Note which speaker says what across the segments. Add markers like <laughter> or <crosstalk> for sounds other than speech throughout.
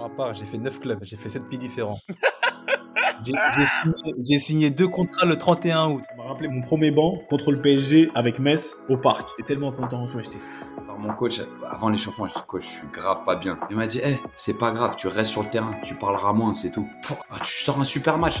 Speaker 1: ma part, j'ai fait 9 clubs, j'ai fait 7 pays différents. <laughs> J'ai signé, signé, deux contrats le 31 août.
Speaker 2: Je me rappelé mon premier banc contre le PSG avec Metz au parc. J'étais tellement content, tu vois, j'étais fou.
Speaker 3: Alors mon coach, avant l'échauffement, je dis coach, je suis grave pas bien. Il m'a dit, hé, c'est pas grave, tu restes sur le terrain, tu parleras moins, c'est tout. Ah, tu sors un super match.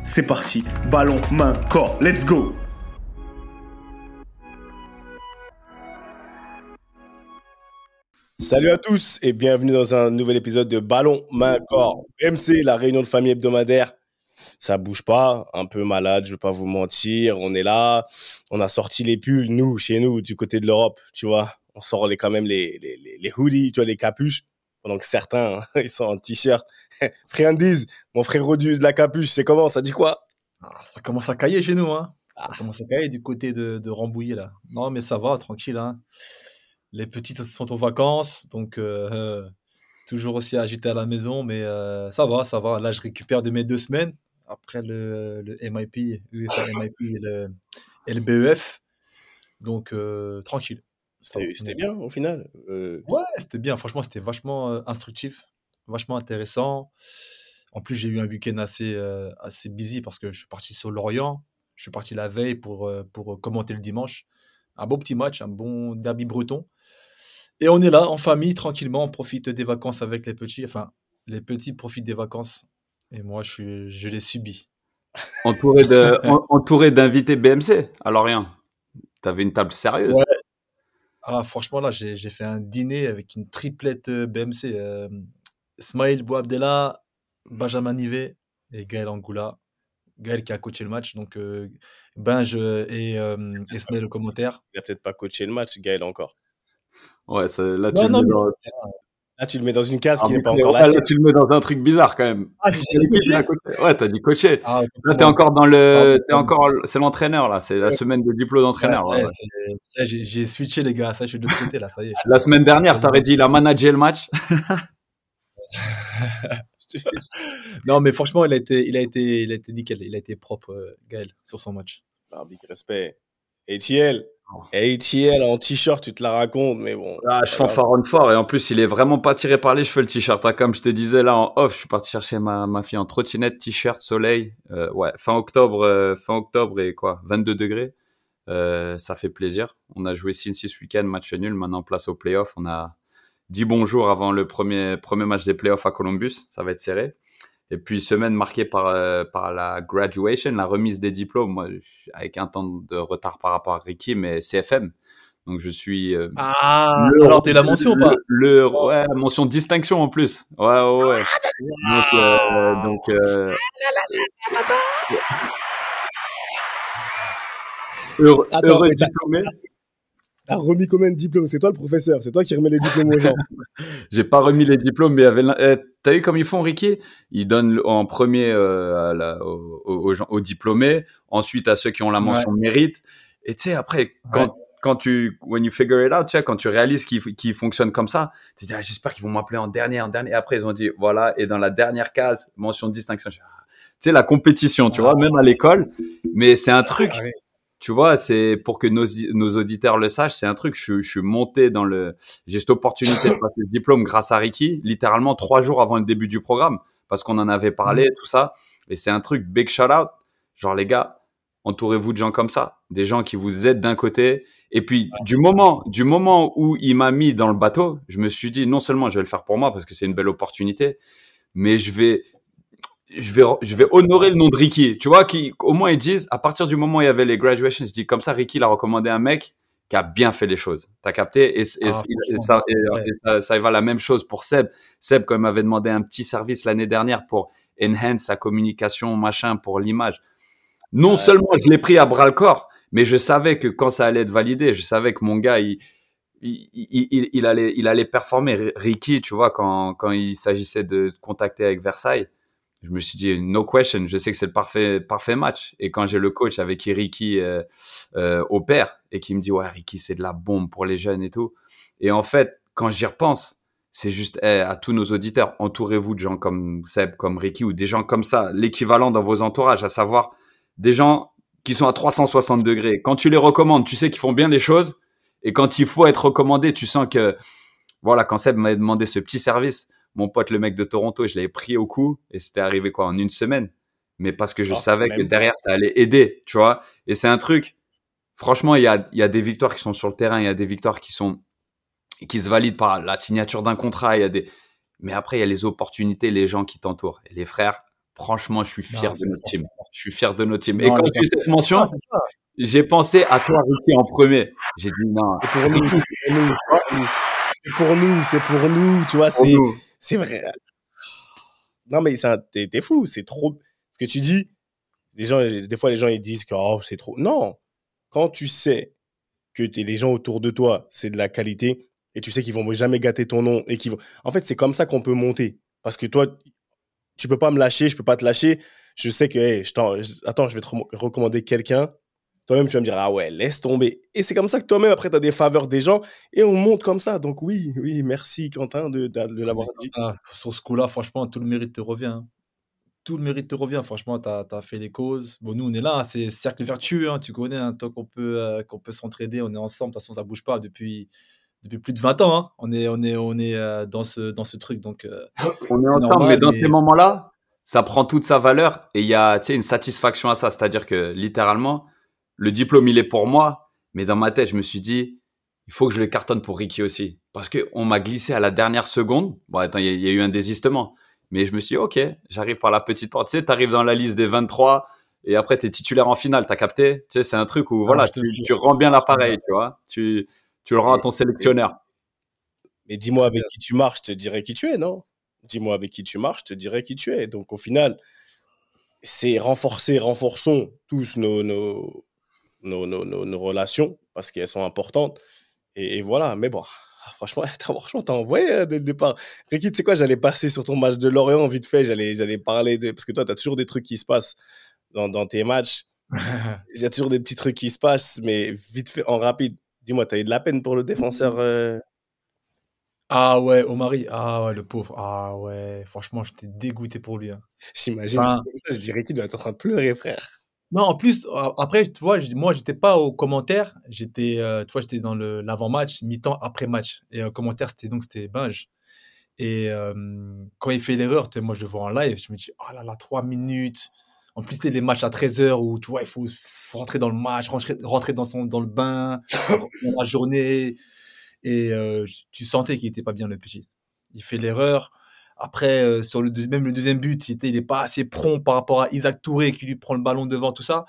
Speaker 2: c'est parti. Ballon, main, corps. Let's go
Speaker 4: Salut à tous et bienvenue dans un nouvel épisode de Ballon, main, corps. MC, la réunion de famille hebdomadaire. Ça bouge pas, un peu malade, je vais pas vous mentir. On est là, on a sorti les pulls, nous, chez nous, du côté de l'Europe, tu vois. On sort les, quand même les, les, les, hoodies, tu vois, les capuches pendant que certains, hein, <laughs> ils sont en t-shirt. <laughs> Friandiz, mon frère Rodu de la capuche, c'est comment? Ça dit quoi?
Speaker 1: Ah, Ça commence à cailler chez nous, hein. Ça ah. commence à cailler du côté de, de Rambouillet, là. Non, mais ça va, tranquille, hein. Les petites sont en vacances, donc euh, euh, toujours aussi agité à la maison, mais euh, ça va, ça va. Là, je récupère de mes deux semaines après le, le MIP, UEFA MIP et le, et le BEF. Donc, tranquille.
Speaker 4: C'était bien au final.
Speaker 1: Euh. Ouais, c'était bien. Franchement, c'était vachement euh, instructif, vachement intéressant. En plus, j'ai eu un week-end assez, euh, assez busy parce que je suis parti sur Lorient. Je suis parti la veille pour, pour commenter le dimanche. Un beau petit match, un bon derby breton. Et on est là, en famille, tranquillement. On profite des vacances avec les petits. Enfin, les petits profitent des vacances. Et moi, je, suis, je les subis.
Speaker 3: Entouré, de, entouré d'invités BMC à Lorient. T'avais une table sérieuse.
Speaker 1: Ouais, ah, franchement, là, j'ai fait un dîner avec une triplette euh, BMC. Euh, Smaïl Bouabdella, Benjamin Nivet et Gaël Angoula. Gaël qui a coaché le match. Donc, euh, Benj et euh, le commentaire.
Speaker 4: Il n'a peut-être pas coaché le match, Gaël encore.
Speaker 3: Ouais, là, tu non,
Speaker 4: ah, tu le mets dans une case qui n'est pas encore là.
Speaker 3: Là, tu le mets dans un truc bizarre quand même. Ah, j'ai dit Ouais, t'as dit coacher. Ah, là, t'es encore dans le, t'es encore, c'est l'entraîneur, là. C'est la semaine de diplôme d'entraîneur. Ouais,
Speaker 1: j'ai switché, les gars. Ça, je suis de l'autre côté, là. Ça y est.
Speaker 3: La semaine dernière, t'aurais dit, il a managé le match. <laughs>
Speaker 1: non, mais franchement, il a été, il a été, il a été nickel. Il a été propre, euh, Gaël, sur son match.
Speaker 4: Non, big respect. Etiel, ATL en t-shirt, tu te la racontes, mais bon.
Speaker 3: Ah, je fanfaronne fort et en plus, il est vraiment pas tiré par les cheveux le t-shirt. Hein. Comme je te disais là en off, je suis parti chercher ma, ma fille en trottinette, t-shirt, soleil. Euh, ouais, fin octobre, euh, fin octobre et quoi, 22 degrés. Euh, ça fait plaisir. On a joué 6 week-end, match nul. Maintenant, place au playoff. On a dit bonjour avant le premier, premier match des playoffs à Columbus. Ça va être serré. Et puis semaine marquée par euh, par la graduation, la remise des diplômes, moi avec un temps de retard par rapport à Ricky, mais CFM. Donc je suis. Euh,
Speaker 1: ah. Le, alors t'es la mention ou pas?
Speaker 3: Le, ouais, mention distinction en plus. Ouais ouais. ouais. Donc euh, donc. Euh,
Speaker 4: heureux, heureux diplômé t'as remis combien de diplômes? C'est toi le professeur, c'est toi qui remets les diplômes aux gens. <laughs>
Speaker 3: J'ai pas remis les diplômes, mais avait... Eh, t'as vu comme ils font, Ricky? Ils donnent en premier euh, aux, gens, aux diplômés, ensuite à ceux qui ont la mention mérite. Et tu sais, après, quand, quand tu, when you figure it out, tu sais, quand tu réalises qu'ils fonctionnent comme ça, tu te dis, ah, j'espère qu'ils vont m'appeler en dernier, en dernier. Après, ils ont dit, voilà, et dans la dernière case, mention de distinction. Tu sais, la compétition, tu vois, même à l'école. Mais c'est un truc, tu vois, c'est pour que nos, nos auditeurs le sachent, c'est un truc. Je, je, suis monté dans le, j'ai cette opportunité de passer le diplôme grâce à Ricky, littéralement trois jours avant le début du programme, parce qu'on en avait parlé, mmh. tout ça. Et c'est un truc big shout out. Genre les gars, entourez-vous de gens comme ça, des gens qui vous aident d'un côté. Et puis du moment, du moment où il m'a mis dans le bateau, je me suis dit non seulement je vais le faire pour moi parce que c'est une belle opportunité, mais je vais je vais, je vais honorer le nom de Ricky. Tu vois, qui, au moins ils disent, à partir du moment où il y avait les graduations, je dis comme ça, Ricky l'a recommandé un mec qui a bien fait les choses. T'as capté? Et, et,
Speaker 1: Ah,
Speaker 3: et ça, et,
Speaker 1: ouais.
Speaker 3: et ça, ça va la même chose pour Seb. Seb, quand il m'avait demandé un petit service l'année dernière pour enhance sa communication, machin, pour l'image. Non
Speaker 4: Ouais.
Speaker 3: seulement je l'ai pris à bras le corps, mais je savais que quand ça allait être validé, je savais que mon gars, il, il, il, il- allait, il allait performer. Ricky, tu vois, quand, quand il s'agissait de contacter avec Versailles, je me suis dit, no question, je sais que c'est le parfait, parfait match. Et quand j'ai le coach avec qui Ricky euh, euh, opère et qui me dit, ouais, Ricky, c'est de la bombe pour les jeunes et tout. Et en fait, quand j'y repense, c'est juste eh, à tous nos auditeurs, entourez-vous de gens comme Seb, comme Ricky ou des gens comme ça, l'équivalent dans vos entourages, à savoir des gens qui sont à 360 degrés. Quand tu les recommandes, tu sais qu'ils font bien les choses. Et quand il faut être recommandé, tu sens que, voilà, quand Seb m'a demandé ce petit service, mon pote, le mec de Toronto, je l'avais pris au coup et c'était arrivé quoi en une semaine. Mais parce que je
Speaker 4: Ah,
Speaker 3: savais que derrière, ça allait aider, tu vois. Et c'est un truc, franchement, il y a, y a des victoires qui sont sur le terrain, il y a des victoires qui sont, qui se valident par la signature d'un contrat, il y a des, mais après, il y a les opportunités, les gens qui t'entourent. Et les frères, franchement, je suis fier
Speaker 1: Non,
Speaker 3: de notre team. Je suis fier de notre team.
Speaker 1: Non,
Speaker 3: et quand tu fais cette mention, j'ai pensé à toi, Ricky, en premier. J'ai dit non,
Speaker 4: C'est pour nous, c'est pour nous, <laughs> c'est pour nous. Tu vois, c'est. C'est vrai. Non, mais t'es, fou, c'est trop. Ce que tu dis, les gens, des fois, les gens, ils disent que oh, c'est trop. Non. Quand tu sais que t'es les gens autour de toi, c'est de la qualité, et tu sais qu'ils vont jamais gâter ton nom, et qu'ils vont. En fait, c'est comme ça qu'on peut monter. Parce que toi, tu peux pas me lâcher, je peux pas te lâcher. Je sais que, hey, attends, je vais te recommander quelqu'un. Toi-même, tu vas me dire, ah ouais, laisse tomber. Et c'est comme ça que toi-même, après, tu as des faveurs des gens et on monte comme ça. Donc oui, oui, merci Quentin de, de, de l'avoir dit.
Speaker 1: Ah, sur ce coup-là, franchement, tout le mérite te revient. hein. Tout le mérite te revient. Franchement, tu as, fait les causes. Bon, nous, on est là. hein, C'est cercle vertueux. hein, tu connais, hein, tant qu'on peut, euh, qu'on peut s'entraider. On est ensemble. De toute façon, ça bouge pas depuis, depuis plus de 20 ans. hein. On est, on est, on est euh, dans, ce, dans ce truc. Donc, euh,
Speaker 3: On est ensemble,
Speaker 1: normal,
Speaker 3: mais dans
Speaker 1: mais-
Speaker 3: ces moments-là, ça prend toute sa valeur et il y a tu sais, une satisfaction à ça. C'est-à-dire que littéralement, le diplôme, il est pour moi, mais dans ma tête, je me suis dit, il faut que je le cartonne pour Ricky aussi. Parce qu'on m'a glissé à la dernière seconde. Bon, attends, il y, a- il y a eu un désistement. Mais je me suis dit, OK, j'arrive par la petite porte. Tu sais, tu arrives dans la liste des 23 et après, tu es titulaire en finale. Tu as capté? Tu sais, c'est un truc où, voilà, tu,
Speaker 1: jure.
Speaker 3: tu rends bien l'appareil, tu vois. Tu, tu le rends à ton sélectionneur.
Speaker 4: Mais dis-moi avec qui tu marches, je te dirai qui tu es, non? Dis-moi avec qui tu marches, je te dirai qui tu es. Donc au final, c'est renforcer, renforçons tous nos, nos, nos, nos, nos- nos relations parce qu'elles sont importantes. Et, et voilà, mais bon, <laughs> franchement, <laughs> t'as- franchement, t'as envoyé hein, dès le départ. Ricky, tu sais quoi, j'allais passer sur ton match de Lorient vite fait, j'allais, parler de. Parce que toi, t'as toujours des trucs qui se passent dans, dans tes matchs. <laughs> Il y a toujours des petits trucs qui se passent, mais vite fait, en rapide. Dis-moi, t'as eu de la peine pour le défenseur euh,
Speaker 1: ah ouais, Omari. Ah ouais, le pauvre. Ah ouais, franchement, j'étais dégoûté pour lui. hein.
Speaker 4: J'imagine.
Speaker 1: Enfin-
Speaker 4: je dirais qu'il doit être en train de pleurer, frère.
Speaker 1: Non, en plus, après, tu vois, moi, j'étais pas aux commentaires. J'étais, euh, tu vois, j'étais dans l'avant-match, mi-temps, après-match. Et un commentaire, c'était donc, c'était Binge. Et euh, quand il fait l'erreur, moi, je le vois en live, je me dis, oh là là, 3 minutes. En plus, c'était les matchs à 13h où, tu vois, il faut, faut rentrer dans le match, rentrer, rentrer dans, son, dans le bain, dans la journée. Et euh, tu sentais qu'il était pas bien, le petit. Il fait l'erreur. Après, euh, sur le même le deuxième but, il était, il est pas assez prompt par rapport à Isaac Touré qui lui prend le ballon devant, tout ça.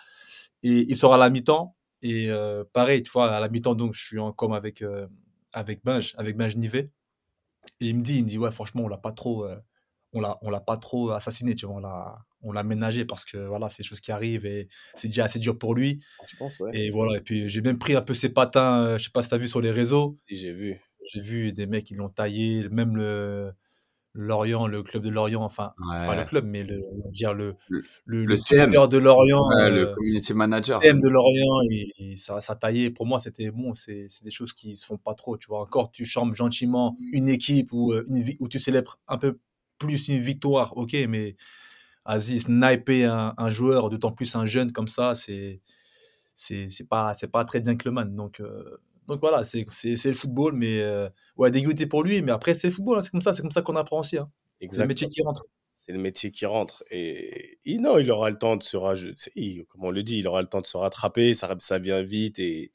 Speaker 1: Et il sort à la mi-temps. Et euh, pareil, tu vois, à la mi-temps, donc, je suis en com avec, euh, avec Binge, avec Binge Nivet. Et il me dit, il me dit, ouais, franchement, on l'a pas trop, euh, on l'a, on l'a pas trop assassiné, tu vois, on l'a, on l'a ménagé parce que voilà, c'est des choses qui arrivent et c'est déjà assez dur pour lui.
Speaker 4: Je pense, ouais.
Speaker 1: Et voilà, et puis j'ai même pris un peu ses patins, je sais pas si t'as vu sur les réseaux.
Speaker 4: Si, J'ai vu.
Speaker 1: J'ai vu des mecs qui l'ont taillé, même le Lorient, le club de Lorient, enfin, pas le club, mais le, dire le,
Speaker 3: Le-
Speaker 1: le,
Speaker 3: le
Speaker 1: le
Speaker 3: CM.
Speaker 1: de Lorient,
Speaker 3: Ouais, le
Speaker 1: euh,
Speaker 3: community manager.
Speaker 1: CM de Lorient, et, et ça, ça taillait. Pour moi, c'était bon, c'est des choses qui se font pas trop, tu vois. Encore, tu chambres gentiment une équipe où, euh, une, où tu célèbres un peu plus une victoire, ok, mais vas-y, sniper un, un joueur, d'autant plus un jeune comme ça, c'est c'est c'est pas pas très gentleman. Donc euh, donc voilà, c'est le football, mais euh, ouais, dégoûté pour lui, mais après c'est le football, hein, c'est comme ça, c'est comme ça qu'on apprend aussi. Hein. C'est le métier qui rentre.
Speaker 4: C'est le métier qui rentre. Et, et non, il aura le temps de se rattraper. Comme on le dit, il aura le temps de se rattraper. Ça, ça vient vite et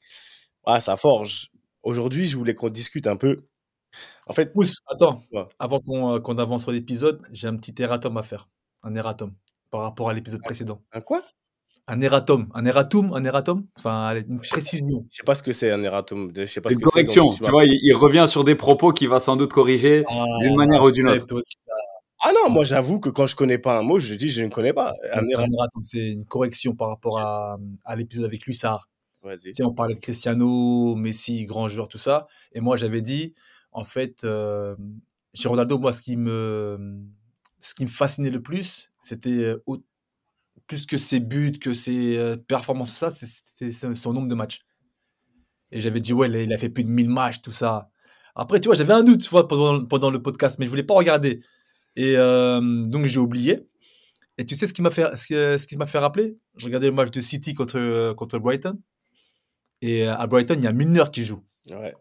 Speaker 4: ah, ça forge. Aujourd'hui, je voulais qu'on discute un peu. En fait,
Speaker 1: Pousse, attends,
Speaker 4: Ouais.
Speaker 1: avant qu'on euh, qu'on avance sur l'épisode, j'ai un petit erratum à faire, un erratum par rapport à l'épisode précédent.
Speaker 4: un quoi?
Speaker 1: Un erratum, un erratum, un erratum, enfin une précision.
Speaker 4: Je sais pas ce que c'est un erratum. Je sais pas
Speaker 3: C'est
Speaker 4: ce
Speaker 3: une
Speaker 4: que c'est.
Speaker 3: correction.
Speaker 4: donc tu
Speaker 3: Tu vois, il, il revient sur des propos qu'il va sans doute corriger d'une manière ou d'une autre.
Speaker 4: Ah non, moi j'avoue que quand je connais pas un mot, je dis je ne connais pas. Un
Speaker 1: c'est
Speaker 4: erratum.
Speaker 1: c'est une correction par rapport à, à l'épisode avec lui, ça. Tu sais, on parlait de Cristiano, Messi, grand joueur, tout ça. Et moi, j'avais dit, en fait, euh, chez Ronaldo, moi, ce qui me, ce qui me fascinait le plus, c'était euh, au- plus que ses buts, que ses euh, performances, tout ça, c'est- son nombre de matchs. Et j'avais dit, ouais, il a- fait plus de 1000 matchs, tout ça. Après, tu vois, j'avais un doute, tu vois, pendant, pendant le podcast, mais je voulais pas regarder. Et euh, donc, j'ai oublié. Et tu sais ce qui m'a fait, ce qui, ce qui m'a fait rappeler? Je regardais le match de City contre, contre Brighton. Et euh, à Brighton, il y a Milner qui joue.
Speaker 4: Ouais.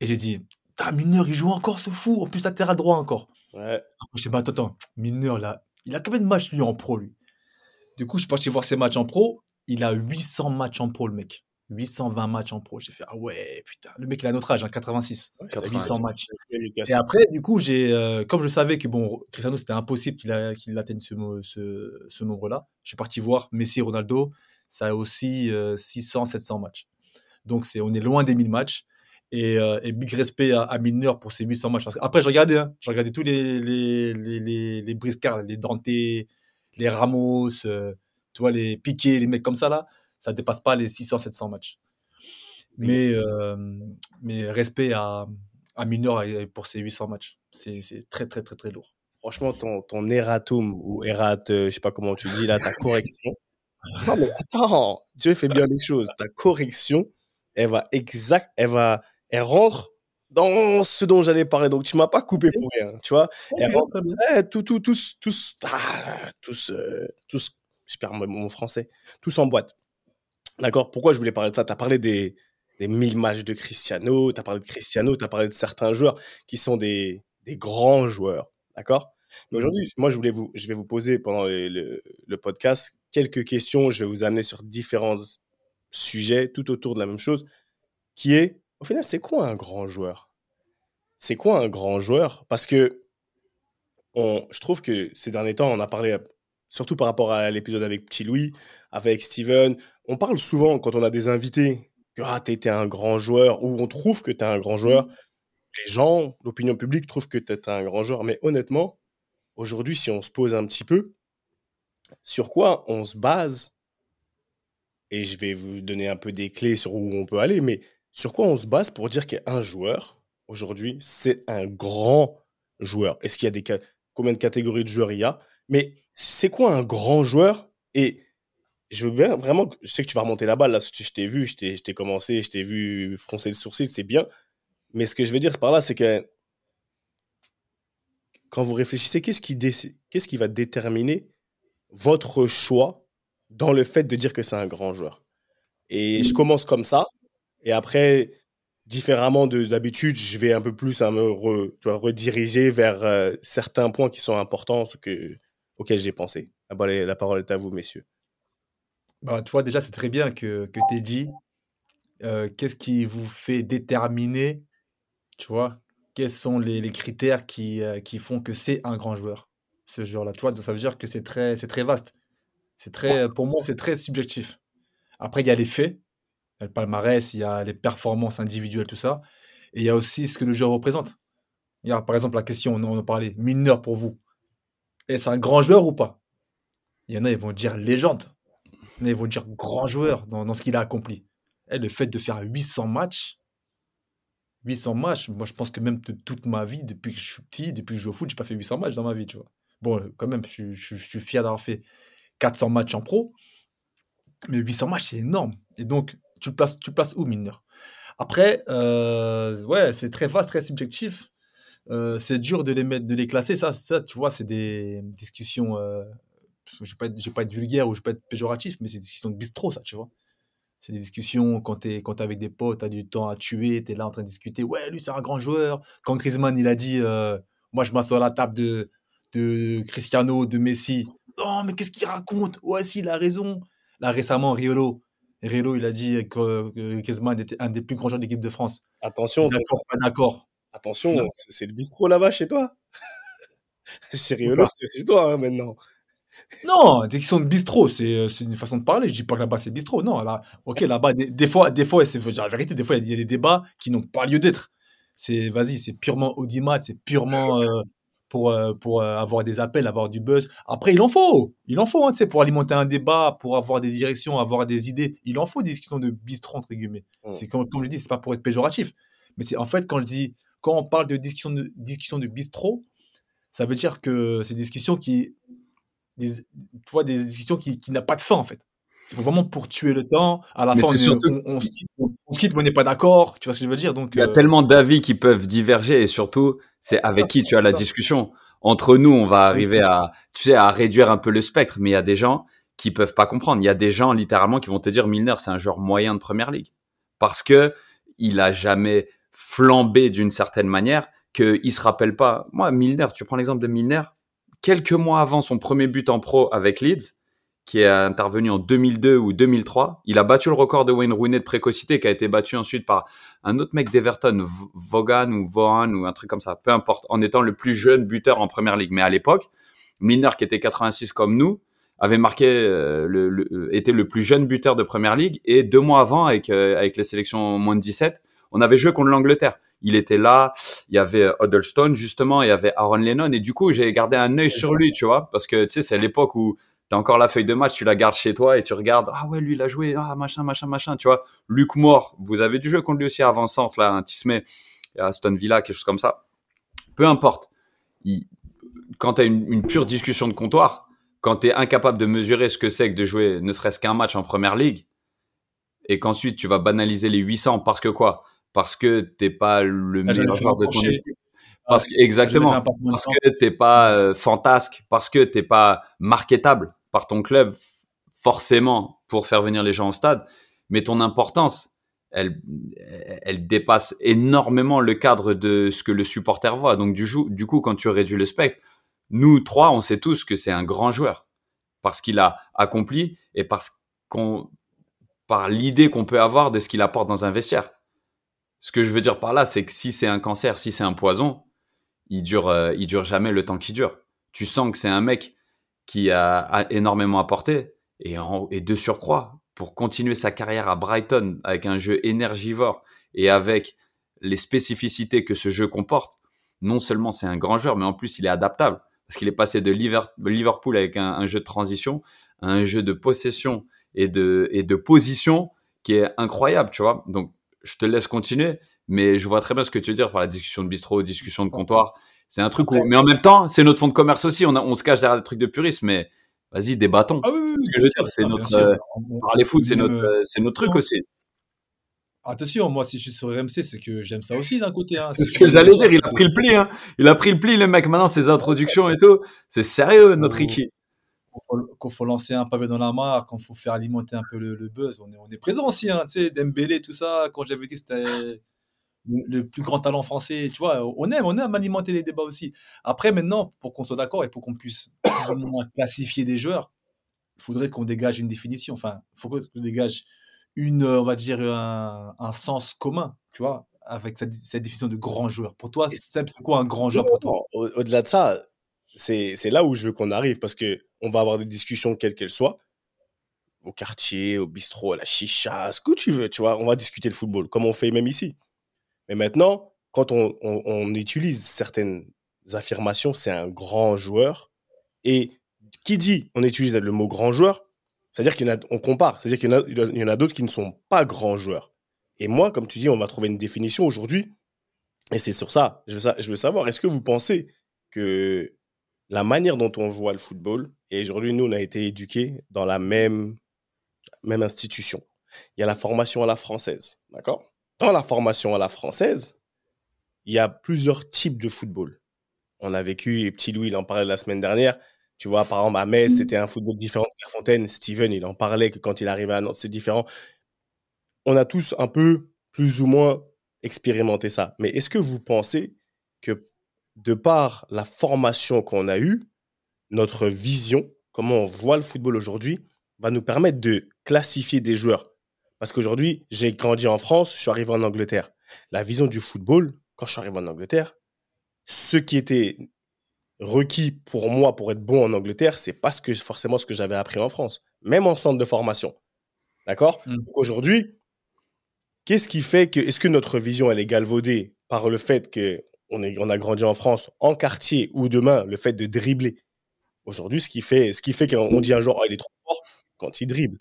Speaker 1: Et j'ai dit, Putain, Milner, il joue encore ce fou, en plus latéral droit encore.
Speaker 4: Ouais.
Speaker 1: Je sais pas, attends, attends, Milner, là, il a combien de matchs, lui, en pro, lui? Du coup, je suis parti voir ses matchs en pro. Il a 800 matchs en pro, le mec. 820 matchs en pro. J'ai fait, ah ouais, putain. Le mec, il a notre âge, hein, 86.
Speaker 4: Ouais,
Speaker 1: 800 matchs. Et après, du coup, j'ai, euh, comme je savais que bon, Cristiano, c'était impossible qu'il atteigne ce, mo- ce, ce nombre-là, je suis parti voir Messi et Ronaldo. Ça a aussi euh, 600, 700 matchs. Donc, c'est, on est loin des 1000 matchs. Et, euh, et big respect à, à Milner pour ses 800 matchs. Parce que après, je regardais, hein, je regardais tous les, les, les, les, les briscards, les Dante, les Ramos, euh, tu vois, les Piqué, les mecs comme ça, là. Ça dépasse pas les 600, 700 matchs. Mais, euh, mais respect à, à pour ses 800 matchs. C'est c'est très, très, très, très lourd.
Speaker 4: Franchement, ton, ton erratum ou errat, euh, je sais pas comment tu dis là, ta correction. <laughs> Non, mais attends, Dieu fait bien les choses. Ta correction, elle va exact, elle va, elle rentre dans ce dont j'allais parler. Donc, tu m'as pas coupé pour rien, tu vois.
Speaker 1: Très bien.
Speaker 4: eh, tout, tout, tous, tous, ah, tous, euh, tous, je perds mon français, tous en boîte. D'accord? Pourquoi je voulais parler de ça? Tu as parlé des, des 1000 matchs de Cristiano, tu as parlé de Cristiano, tu as parlé de certains joueurs qui sont des, des grands joueurs. D'accord? Mais aujourd'hui, moi, je, voulais vous, je vais vous poser pendant le podcast quelques questions. Je vais vous amener sur différents sujets tout autour de la même chose qui est, au final, c'est quoi un grand joueur? C'est quoi un grand joueur? Parce que on, je trouve que ces derniers temps, on a parlé, surtout par rapport à l'épisode avec Petit Louis, avec Steven, on parle souvent quand on a des invités que ah, tu été un grand joueur ou on trouve que tu es un grand joueur. Les gens, l'opinion publique trouve que tu es un grand joueur. Mais honnêtement, aujourd'hui, si on se pose un petit peu, sur quoi on se base? Et je vais vous donner un peu des clés sur où on peut aller, mais sur quoi on se base pour dire qu'un joueur, aujourd'hui, c'est un grand joueur? Est-ce qu'il y a des combien de catégories de joueurs il y a? Mais c'est quoi un grand joueur? Et je veux bien vraiment, je sais que tu vas remonter la balle là, je t'ai vu, je t'ai je t'ai commencé, je t'ai vu froncer le sourcil, c'est bien. Mais ce que je veux dire par là, c'est que quand vous réfléchissez, qu'est-ce qui, qu'est-ce qui va déterminer votre choix dans le fait de dire que c'est un grand joueur? Et je commence comme ça, et après, différemment de d'habitude, je vais un peu plus à me re- tu vois, rediriger vers euh, certains points qui sont importants que, auxquels j'ai pensé. Ah les- la parole est à vous, messieurs.
Speaker 1: Bah, tu vois, déjà, c'est très bien que, que tu aies dit euh, qu'est-ce qui vous fait déterminer, tu vois, quels sont les, les critères qui, euh, qui font que c'est un grand joueur, ce joueur-là. Tu vois, ça veut dire que c'est très, c'est très vaste. C'est très, pour moi, c'est très subjectif. Après, il y a les faits, il y a le palmarès, il y a les performances individuelles, tout ça. Et il y a aussi ce que le joueur représente. Il y a, par exemple, la question, on en a parlé, Milner pour vous. Est-ce un grand joueur ou pas? Il y en a, ils vont dire légende. Il y en a, ils vont dire grand joueur dans, ce qu'il a accompli. Et le fait de faire 800 matchs, 800 matchs, moi je pense que même de toute ma vie, depuis que je suis petit, depuis que je joue au foot, j'ai pas fait 800 matchs dans ma vie, tu vois. Bon, quand même, je, je suis fier d'avoir fait 400 matchs en pro, mais 800 matchs, c'est énorme. Et donc, tu le places, tu places où, Milner? Après, euh, ouais, c'est très vaste, très subjectif. Euh, c'est dur de les mettre, de les classer. Ça, ça tu vois, c'est des discussions. Euh, je ne vais, pas être- vulgaire ou je ne vais pas être péjoratif, mais c'est des discussions de bistrot, ça, tu vois. C'est des discussions quand tu es, t'es avec des potes, tu as du temps à tuer, tu es là en train de discuter. Ouais, lui, c'est un grand joueur. Quand Griezmann, il a dit euh, Moi, je m'assois à la table de, de Cristiano, de Messi. Non, mais qu'est-ce qu'il raconte? Ouais, si, il a raison. Là, récemment, Riolo. Riolo, il a dit que, Griezmann était un des plus grands joueurs de l'équipe de France.
Speaker 4: Attention,
Speaker 1: D'accord, pas d'accord.
Speaker 4: attention, c'est le bistrot là-bas chez toi. <laughs> C'est Riolo, c'est chez toi hein, maintenant.
Speaker 1: Non, dès qu'ils sont de bistrot, c'est c'est une façon de parler. Je dis pas que là-bas c'est bistrot. Non, là, ok, là-bas, des, des fois, des fois, c'est la vérité, des fois, il y, a des débats qui n'ont pas lieu d'être. C'est, vas-y, c'est purement audimat, c'est purement euh, pour, euh, pour euh, avoir des appels, avoir du buzz. Après, il en faut, il en faut, hein, tu sais, pour alimenter un débat, pour avoir des directions, avoir des idées. Il en faut des discussions de bistrot entre guillemets.
Speaker 4: Mm.
Speaker 1: C'est comme, comme je dis, c'est pas pour être péjoratif, mais c'est en fait quand je dis, quand on parle de discussion de discussion de bistrot, ça veut dire que c'est des discussions qui des, tu vois, des discussions qui, qui n'a pas de fin en fait. C'est vraiment pour tuer le temps. À la
Speaker 3: Mais
Speaker 1: fin, on,
Speaker 3: surtout-
Speaker 1: on, on se quitte, on- on se quitte, mais on n'est pas d'accord. Tu vois ce que je veux dire Donc,
Speaker 3: Il y a
Speaker 1: euh,
Speaker 3: tellement d'avis qui peuvent diverger et surtout, c'est avec qui tu as la
Speaker 1: ça.
Speaker 3: discussion. Entre nous, on va arriver à, tu sais, à réduire un peu le spectre, mais il y a des gens qui peuvent pas comprendre. Il y a des gens littéralement qui vont te dire Milner, c'est un joueur moyen de première ligue parce que il a jamais flambé d'une certaine manière qu'il se rappelle pas. Moi, Milner, tu prends l'exemple de Milner, quelques mois avant son premier but en pro avec Leeds, qui est intervenu en 2002 ou 2003, il a battu le record de Wayne Rooney de précocité qui a été battu ensuite par un autre mec d'Everton, Vaughan ou Vaughan ou un truc comme ça, peu importe, en étant le plus jeune buteur en première ligue. Mais à l'époque, Milner, qui était 86 comme nous, avait marqué, euh, le, le- euh, était le plus jeune buteur de première ligue. Et deux mois avant, avec, euh, avec les sélections moins de 17, on avait joué contre l'Angleterre. Il était là, il y avait Huddlestone justement, il y avait Aaron Lennon. Et du coup, j'ai gardé un œil sur lui, tu vois, parce que tu sais, c'est l'époque où T'as encore la feuille de match, tu la gardes chez toi et tu regardes. Ah ouais, lui, il a joué. Ah, machin, machin, machin. Tu vois, Luc Moore, vous avez du jeu contre lui aussi avant-centre, là, un Tismé, Aston Villa, quelque chose comme ça. Peu importe. Il- Quand tu as une, une pure discussion de comptoir, quand tu es incapable de mesurer ce que c'est que de jouer ne serait-ce qu'un match en première ligue, et qu'ensuite tu vas banaliser les 800 parce que quoi? Parce que t'es pas le
Speaker 1: Ah,
Speaker 3: meilleur joueur de ton équipe. Parce que, exactement
Speaker 1: passement de
Speaker 3: parce que t'es pas euh, fantasque, parce que t'es pas marketable par ton club, forcément, pour faire venir les gens au stade. Mais ton importance, elle, elle dépasse énormément le cadre de ce que le supporter voit. Donc, du, coup, quand tu réduis le spectre, nous trois, on sait tous que c'est un grand joueur parce qu'il a accompli et parce qu'on, par l'idée qu'on peut avoir de ce qu'il apporte dans un vestiaire. Ce que je veux dire par là, c'est que si c'est un cancer, si c'est un poison, il dure, euh, il dure jamais le temps qui dure. Tu sens que c'est un mec qui a, énormément apporté et, de surcroît pour continuer sa carrière à Brighton avec un jeu énergivore et avec les spécificités que ce jeu comporte. Non seulement c'est un grand joueur, mais en plus il est adaptable parce qu'il est passé de Liver- Liverpool avec un, un jeu de transition à un jeu de possession et de, et de position qui est incroyable, tu vois. Donc je te laisse continuer, mais je vois très bien ce que tu veux dire par la discussion de bistrot, discussion de comptoir. C'est un truc où, mais en même temps, c'est notre fond de commerce aussi. On, a, on se cache derrière des trucs de purisme, mais vas-y, débattons.
Speaker 1: Ah oui, oui, oui,
Speaker 3: Ce que je veux
Speaker 1: bien
Speaker 3: dire,
Speaker 1: sûr.
Speaker 3: c'est notre,
Speaker 1: sûr.
Speaker 3: euh,
Speaker 1: On- on-
Speaker 3: Parler foot, c'est notre,
Speaker 1: euh,
Speaker 3: euh, c'est notre truc aussi.
Speaker 1: Attention, moi, si je suis sur RMC, c'est que j'aime ça aussi d'un côté. hein.
Speaker 3: C'est ce que j'allais dire. Il a pris le pli, hein. Il a pris le pli, le mec. Maintenant, ses introductions et tout. C'est sérieux, notre. Ricky.
Speaker 1: Quand faut, faut lancer un pavé dans la mare, quand faut faire alimenter un peu le, le buzz, on est, on est présent aussi, hein, tu sais, Dembélé, tout ça, quand j'avais dit que c'était le, le plus grand talent français, tu vois, on aime, on aime alimenter les débats aussi. Après, maintenant, pour qu'on soit d'accord et pour qu'on puisse classifier des joueurs, il faudrait qu'on dégage une définition, enfin, il faut qu'on dégage une, euh, on va dire, un, un sens commun, tu vois, avec cette, cette définition de grand joueur. Pour toi, Seb, c'est quoi un grand joueur pour toi?
Speaker 4: au- Au-delà de ça, c'est là où je veux qu'on arrive parce que on va avoir des discussions quelles qu'elles soient, au quartier, au bistrot, à la chicha, ce que tu veux, tu vois. On va discuter de football, comme on fait même ici. Mais maintenant, quand on, utilise certaines affirmations, c'est un grand joueur. Et qui dit on utilise le mot grand joueur, c'est-à-dire qu'on compare, c'est-à-dire qu'il y en a, d'autres qui ne sont pas grands joueurs. Et moi, comme tu dis, on va trouver une définition aujourd'hui. Et c'est sur ça, je veux, je veux savoir, est-ce que vous pensez que la manière dont on voit le football, et aujourd'hui, nous, on a été éduqués dans la même, même institution. Il y a la formation à la française, d'accord? Dans la formation à la française, il y a plusieurs types de football. On a vécu, et petit Louis, il en parlait la semaine dernière, tu vois, par exemple, à Metz, c'était un football différent de Clairefontaine. Steven, il en parlait que quand il arrivait à Nantes, c'est différent. On a tous un peu, plus ou moins, expérimenté ça. Mais est-ce que vous pensez que de par la formation qu'on a eue, notre vision, comment on voit le football aujourd'hui, va nous permettre de classifier des joueurs. Parce qu'aujourd'hui, j'ai grandi en France, je suis arrivé en Angleterre. La vision du football, quand je suis arrivé en Angleterre, ce qui était requis pour moi pour être bon en Angleterre, c'est pas ce que, forcément ce que j'avais appris en France, même en centre de formation. D'accord?
Speaker 1: Mm.
Speaker 4: Aujourd'hui, qu'est-ce qui fait que, est-ce que notre vision, elle est galvaudée par le fait que on, est, on a grandi en France, en quartier, ou demain, le fait de dribbler? Aujourd'hui, ce qui fait, ce qui fait qu'on dit un jour, oh, il est trop fort, quand il dribble.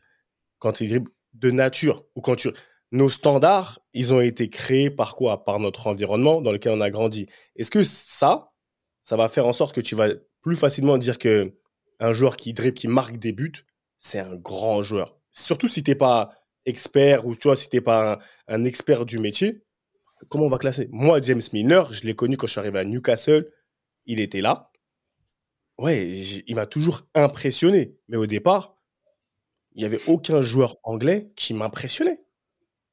Speaker 4: Quand il dribble de nature, ou quand tu. Nos standards, ils ont été créés par quoi? Par notre environnement dans lequel on a grandi. Est-ce que ça, ça va faire en sorte que tu vas plus facilement dire que un joueur qui dribble, qui marque des buts, c'est un grand joueur? Surtout si t'es pas expert ou tu vois si t'es pas un, expert du métier. Comment on va classer? Moi, James Milner, je l'ai connu quand je suis arrivé à Newcastle. Il était là. Ouais, il m'a toujours impressionné. Mais au départ, il n'y avait aucun joueur anglais qui m'impressionnait.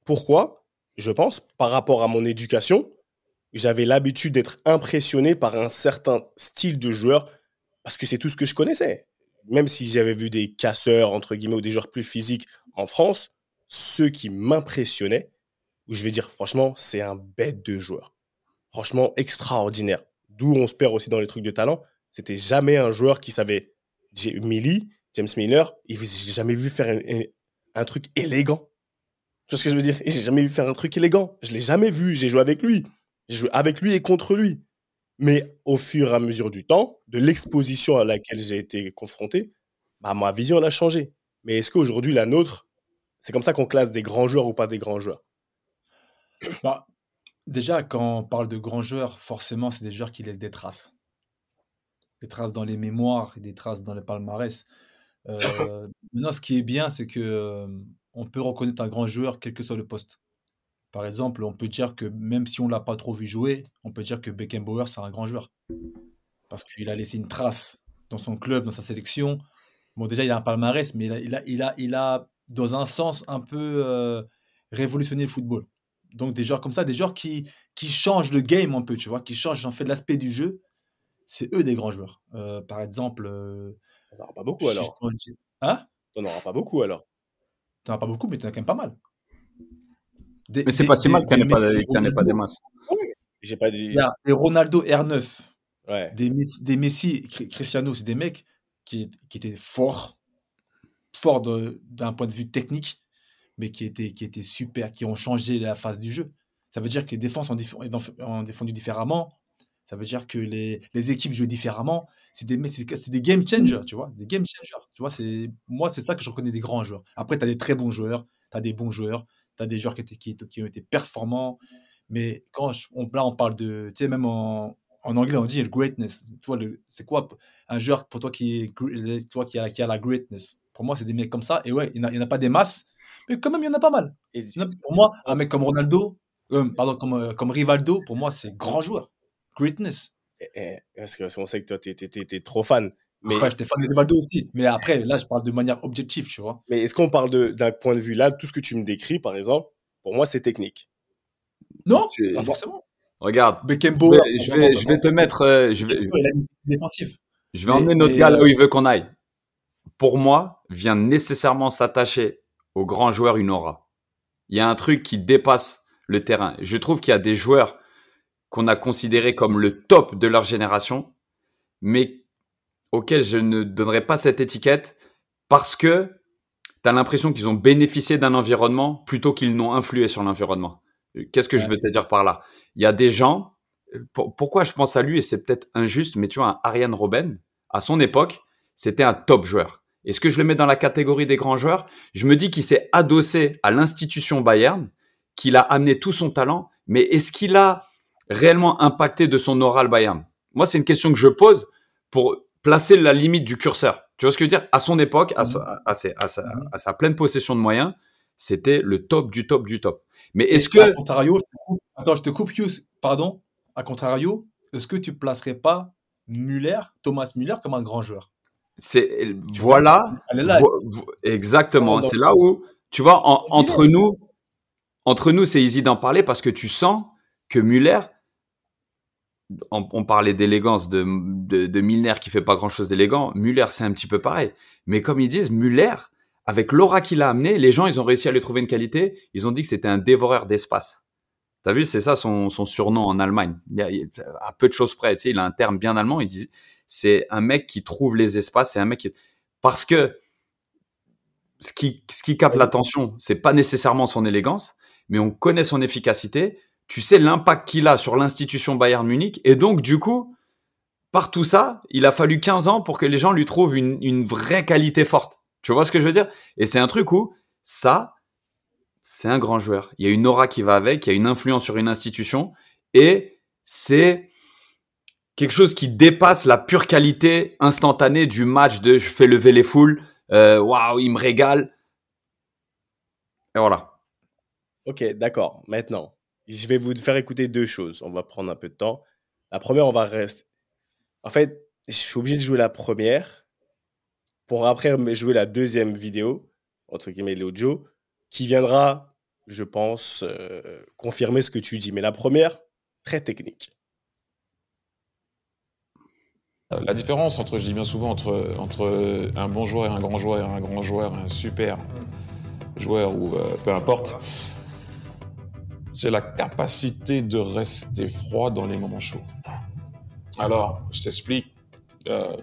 Speaker 4: Pourquoi? Je pense, par rapport à mon éducation, j'avais l'habitude d'être impressionné par un certain style de joueur parce que c'est tout ce que je connaissais. Même si j'avais vu des casseurs, entre guillemets, ou des joueurs plus physiques en France, ceux qui m'impressionnaient, où je vais dire, franchement, c'est un bête de joueur. Franchement, extraordinaire. D'où on se perd aussi dans les trucs de talent. C'était jamais un joueur qui savait. J'ai- Millie, James Miller, il- j'ai jamais vu faire un, truc élégant. Tu vois ce que je veux dire? J'ai jamais vu faire un truc élégant. Je l'ai jamais vu. J'ai joué avec lui. J'ai joué avec lui et contre lui. Mais au fur et à mesure du temps, de l'exposition à laquelle j'ai été confronté, bah, ma vision elle a changé. Mais est-ce qu'aujourd'hui, la nôtre, c'est comme ça qu'on classe des grands joueurs ou pas des grands joueurs?
Speaker 1: Bah, déjà, quand on parle de grands joueurs, forcément, c'est des joueurs qui laissent des traces. Des traces dans les mémoires des traces dans les palmarès. Euh, maintenant, ce qui est bien, c'est que on peut reconnaître un grand joueur quel que soit le poste. Par exemple, on peut dire que même si on l'a pas trop vu jouer, on peut dire que Beckenbauer, c'est un grand joueur. Parce qu'il a laissé une trace dans son club, dans sa sélection. Bon, déjà, il a un palmarès, mais il a, il a, il a, dans un sens, un peu euh, révolutionné le football. Donc, des joueurs comme ça, des joueurs qui, qui changent le game un peu, tu vois, qui changent en fait l'aspect du jeu, c'est eux des grands joueurs. Euh, par exemple,
Speaker 4: On n'en aura pas beaucoup alors.
Speaker 1: Hein?
Speaker 4: On n'en aura pas beaucoup alors.
Speaker 1: T'en as pas beaucoup, mais t'en as quand même pas mal. Des-
Speaker 3: Mais c'est pas si mal qu'il n'y en ait pas,
Speaker 1: Messi,
Speaker 3: qu'il y en ait pas des masses.
Speaker 4: J'ai pas dit.
Speaker 1: Il y a des Ronaldo R9,
Speaker 4: Ouais.
Speaker 1: des Messi, des Messi, Cri- Cristiano, c'est des mecs qui, qui étaient forts, forts de- d'un point de vue technique, mais qui étaient, qui étaient super, qui ont changé la phase du jeu. Ça veut dire que les défenses ont- ont défendu différemment. Ça veut dire que les, les équipes jouent différemment. C'est des, mais c'est c'est des game changers, tu vois. Des game changers. Tu vois, c'est, moi, c'est ça que je reconnais des grands joueurs. Après, tu as des très bons joueurs, tu as des bons joueurs, tu as des joueurs qui, étaient, qui, qui ont été performants. Mais quand je- on, là, on parle de. Tu sais, même en, en anglais, on dit le greatness. Tu vois, c'est quoi un joueur pour toi qui, est, toi, qui, a, qui a la greatness? Pour moi, c'est des mecs comme ça. Et ouais, il n'y en, a- en pas des masses, mais quand même, il y en a pas mal.
Speaker 4: Et-
Speaker 1: Pour moi, un mec comme Ronaldo, euh, pardon, comme, euh, comme Rivaldo, pour moi, c'est grand joueur. Greatness.
Speaker 4: eh, eh, parce qu'on sait que toi, t'es, t'es- t'es- t'es trop fan. Mais,
Speaker 1: j'étais fan de Rivaldo aussi. Mais après, là, je parle de manière objective, tu vois.
Speaker 4: mais est-ce qu'on parle de- d'un point de vue là, tout ce que tu me décris, par exemple, pour moi, c'est technique.
Speaker 1: Non,
Speaker 3: Tu-
Speaker 1: pas forcément.
Speaker 3: Regarde, je vais, je vais, je vais te mettre, euh, je vais,
Speaker 1: défensive.
Speaker 3: je
Speaker 1: Mais-
Speaker 3: emmener notre
Speaker 1: mais,
Speaker 3: gars là où il veut qu'on aille. Pour moi, vient nécessairement s'attacher au grand joueur une aura. Il y a un truc qui dépasse le terrain. Je trouve qu'il y a des joueurs qu'on a considérés comme le top de leur génération, mais auxquels je ne donnerai pas cette étiquette parce que tu as l'impression qu'ils ont bénéficié d'un environnement plutôt qu'ils n'ont influé sur l'environnement. Qu'est-ce que je veux te dire par là? Il y a des gens, pour- pourquoi je pense à lui, et c'est peut-être injuste, mais tu vois, un Ariane Robben, à son époque, c'était un top joueur. Est-ce que je le mets dans la catégorie des grands joueurs? Je me dis qu'il s'est adossé à l'institution Bayern, qu'il a amené tout son talent, mais est-ce qu'il a réellement impacté de son oral Bayern Moi, c'est une question que je pose pour placer la limite du curseur. Tu vois ce que je veux dire? À son époque, à, sa- à ses- à sa, à sa pleine possession de moyens, c'était le top du top du top. Mais est-ce
Speaker 1: Et À
Speaker 3: que
Speaker 1: contrario, je te coupe- attends, je te coupe, Hughes, pardon? À contrario, est-ce que tu placerais pas Muller, Thomas Muller, comme un grand joueur?
Speaker 3: C'est voilà
Speaker 1: Elle est là.
Speaker 3: vo- vo- exactement. C'est là où tu vois en- entre nous, entre nous, c'est easy d'en parler parce que tu sens que Muller, on, on parlait d'élégance de, de, de Milner qui fait pas grand chose d'élégant. Muller, c'est un petit peu pareil. Mais comme ils disent, Muller, avec l'aura qu'il a amené, les gens, ils ont réussi à lui trouver une qualité. Ils ont dit que c'était un dévoreur d'espace. T'as vu, c'est ça son, son surnom en Allemagne. Il a- à peu de choses près, tu sais, il a un terme bien allemand. Il dit, c'est un mec qui trouve les espaces, c'est un mec qui parce que ce qui ce qui capte l'attention, c'est pas nécessairement son élégance, mais on connaît son efficacité. Tu sais l'impact qu'il a sur l'institution Bayern Munich et donc du coup par tout ça, il a fallu 15 ans pour que les gens lui trouvent une, une vraie qualité forte. Tu vois ce que je veux dire? Et c'est un truc où ça, c'est un grand joueur. Il y a une aura qui va avec, il y a une influence sur une institution et c'est quelque chose qui dépasse la pure qualité instantanée du match de je fais lever les foules, euh, waouh, il me régale. Et voilà.
Speaker 4: Ok, d'accord. Maintenant, je vais vous faire écouter deux choses. On va prendre un peu de temps. La première, on va rester. En fait, je suis obligé de jouer la première pour après jouer la deuxième vidéo, entre guillemets l'audio, qui viendra, je pense, euh, confirmer ce que tu dis. Mais la première, très technique.
Speaker 5: Euh, la différence entre, je dis bien souvent, entre, entre un bon joueur et un grand joueur, un grand joueur, un super joueur ou euh, peu importe, c'est la capacité de rester froid dans les moments chauds. Alors, je t'explique. Euh,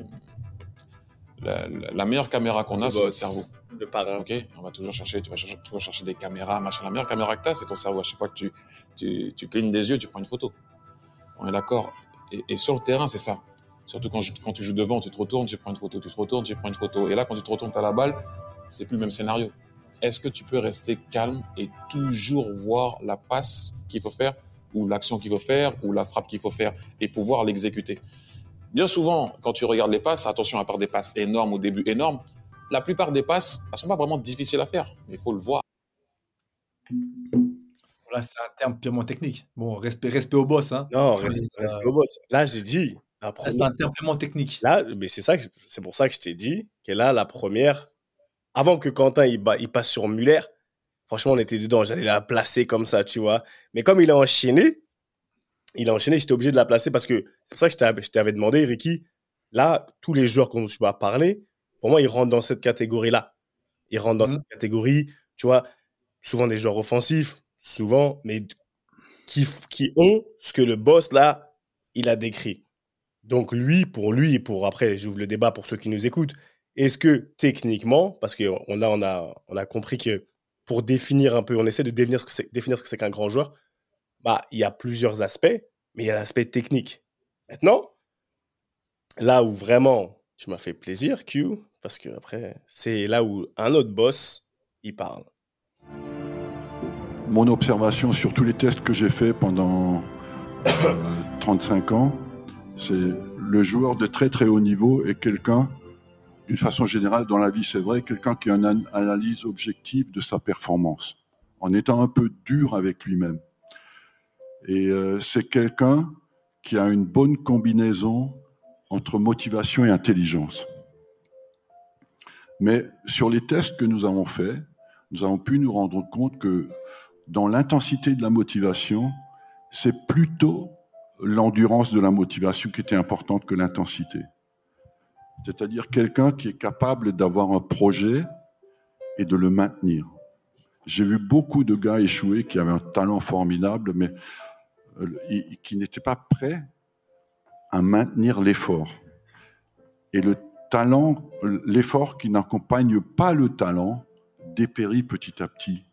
Speaker 5: la, meilleure caméra qu'on a, c'est le cerveau.
Speaker 4: Le parrain.
Speaker 5: Ok, on va toujours chercher, tu vas chercher, des caméras, machin. La meilleure caméra que tu as, c'est ton cerveau. À chaque fois que tu, tu, tu clignes des yeux, tu prends une photo. On est d'accord. Et, et, sur le terrain, c'est ça. Surtout quand, quand, tu joues devant, tu te retournes, tu prends une photo, tu te retournes, tu prends une photo. Et là, quand tu te retournes, tu as la balle, c'est plus le même scénario. Est-ce que tu peux rester calme et toujours voir la passe qu'il faut faire, ou l'action qu'il faut faire, ou la frappe qu'il faut faire, et pouvoir l'exécuter? Bien souvent, quand tu regardes les passes, attention à part des passes énormes au début énormes, la plupart des passes, elles sont pas vraiment difficiles à faire, mais il faut le voir.
Speaker 1: Là, c'est un terme purement technique. Bon, respect, respect au boss. Hein.
Speaker 4: Non, respect, respect au boss. Là, j'ai dit.
Speaker 1: C'est un terme purement technique.
Speaker 4: Là, mais c'est ça, c'est pour ça que je t'ai dit que là, la première, avant que Quentin il, il passe sur Muller, franchement, on était dedans. J'allais la placer comme ça, tu vois. Mais comme il a enchaîné, il a enchaîné, j'étais obligé de la placer parce que c'est pour ça que je t'avais demandé, Ricky. Là, tous les joueurs dont tu vas parler, pour moi, ils rentrent dans cette catégorie-là. Ils rentrent dans mmh. cette catégorie, tu vois, souvent des joueurs offensifs, souvent, mais qui, qui ont ce que le boss, là, il a décrit. Donc, lui, pour lui, et pour après, j'ouvre le débat pour ceux qui nous écoutent, est-ce que techniquement, parce qu'on on a, on a compris que pour définir un peu, on essaie de définir ce que c'est, que qu'un grand joueur, bah, il y a plusieurs aspects, mais il y a l'aspect technique. Maintenant, là où vraiment je me fais plaisir, Q, parce que après, c'est là où un autre boss, il parle.
Speaker 6: Mon observation sur tous les tests que j'ai fait pendant <coughs> 35 ans, c'est le joueur de très très haut niveau est quelqu'un, d'une façon générale dans la vie c'est vrai, quelqu'un qui a une analyse objective de sa performance, en étant un peu dur avec lui-même. Et euh, c'est quelqu'un qui a une bonne combinaison entre motivation et intelligence. Mais sur les tests que nous avons faits, nous avons pu nous rendre compte que dans l'intensité de la motivation, c'est plutôt l'endurance de la motivation qui était importante que l'intensité. C'est-à-dire quelqu'un qui est capable d'avoir un projet et de le maintenir. J'ai vu beaucoup de gars échouer qui avaient un talent formidable, mais euh, qui n'étaient pas prêts à maintenir l'effort. Et le talent, l'effort qui n'accompagne pas le talent, dépérit petit à petit.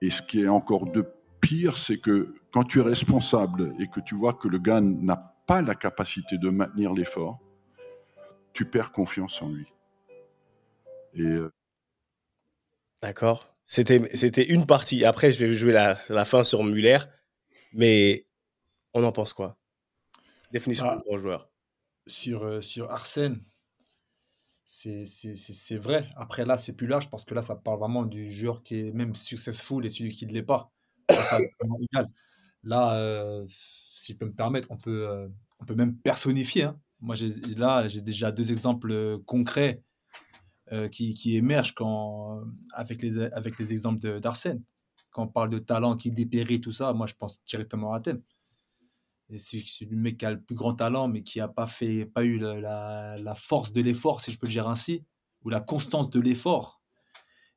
Speaker 6: Et ce qui est encore de pire, c'est que quand tu es responsable et que tu vois que le gars n'a pas la capacité de maintenir l'effort, tu perds confiance en lui. Et euh,
Speaker 4: D'accord. C'était, c'était une partie. Après, je vais jouer la, la fin sur Muller. Mais on en pense quoi? Définition ah, grand joueur.
Speaker 1: Sur, euh, sur Arsène, c'est vrai. Après, là, c'est plus large parce que là, ça parle vraiment du joueur qui est même successful et celui qui ne l'est pas. <coughs> Là, euh, si je peux me permettre, on peut, euh, on peut même personnifier. Hein. Moi, là, j'ai déjà deux exemples concrets qui, qui, émergent quand, avec, les, exemples d'Arsène. Quand on parle de talent qui dépérit, tout ça, moi, je pense directement à thème c'est le mec qui a le plus grand talent, mais qui n'a pas, pas eu la, force de l'effort, si je peux le dire ainsi, ou la constance de l'effort.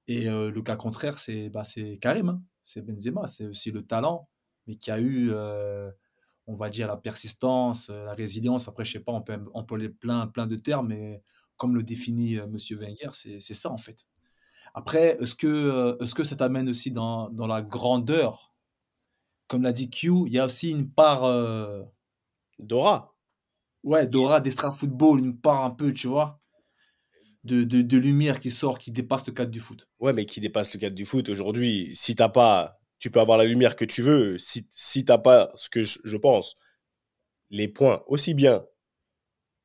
Speaker 1: Et euh, le cas contraire, c'est bah, Karim, hein. c'est Benzema, c'est aussi le talent, mais qui a eu, euh, on va dire, la persistance, euh, la résilience. Après, je sais pas, on peut employer plein, plein de termes, mais comme le définit M. Wenger, c'est ça en fait. Après, est-ce que, est que ça t'amène aussi dans, dans, la grandeur? Comme l'a dit Q, il y a aussi une part.
Speaker 4: Dora.
Speaker 1: Ouais, Dora d'extra football, une part un peu, tu vois de, de, lumière qui sort, qui dépasse le cadre du foot.
Speaker 4: Ouais, mais qui dépasse le cadre du foot. Aujourd'hui, si t'as pas, tu peux avoir la lumière que tu veux. Si, si t'as pas ce que je, pense, les points aussi bien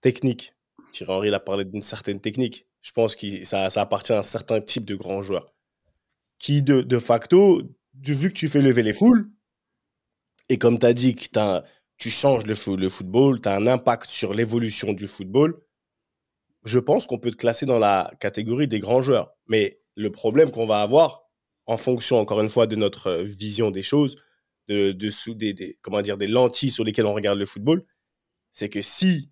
Speaker 4: techniques. Thierry Henry a parlé d'une certaine technique. Je pense que ça, ça appartient à un certain type de grands joueurs. Qui, de, de facto, vu que tu fais lever les foules, et comme tu as dit que tu changes le, le football, tu as un impact sur l'évolution du football, je pense qu'on peut te classer dans la catégorie des grands joueurs. Mais le problème qu'on va avoir, en fonction, encore une fois, de notre euh, vision des choses, de, de des, comment dire, des lentilles sur lesquelles on regarde le football, c'est que si tu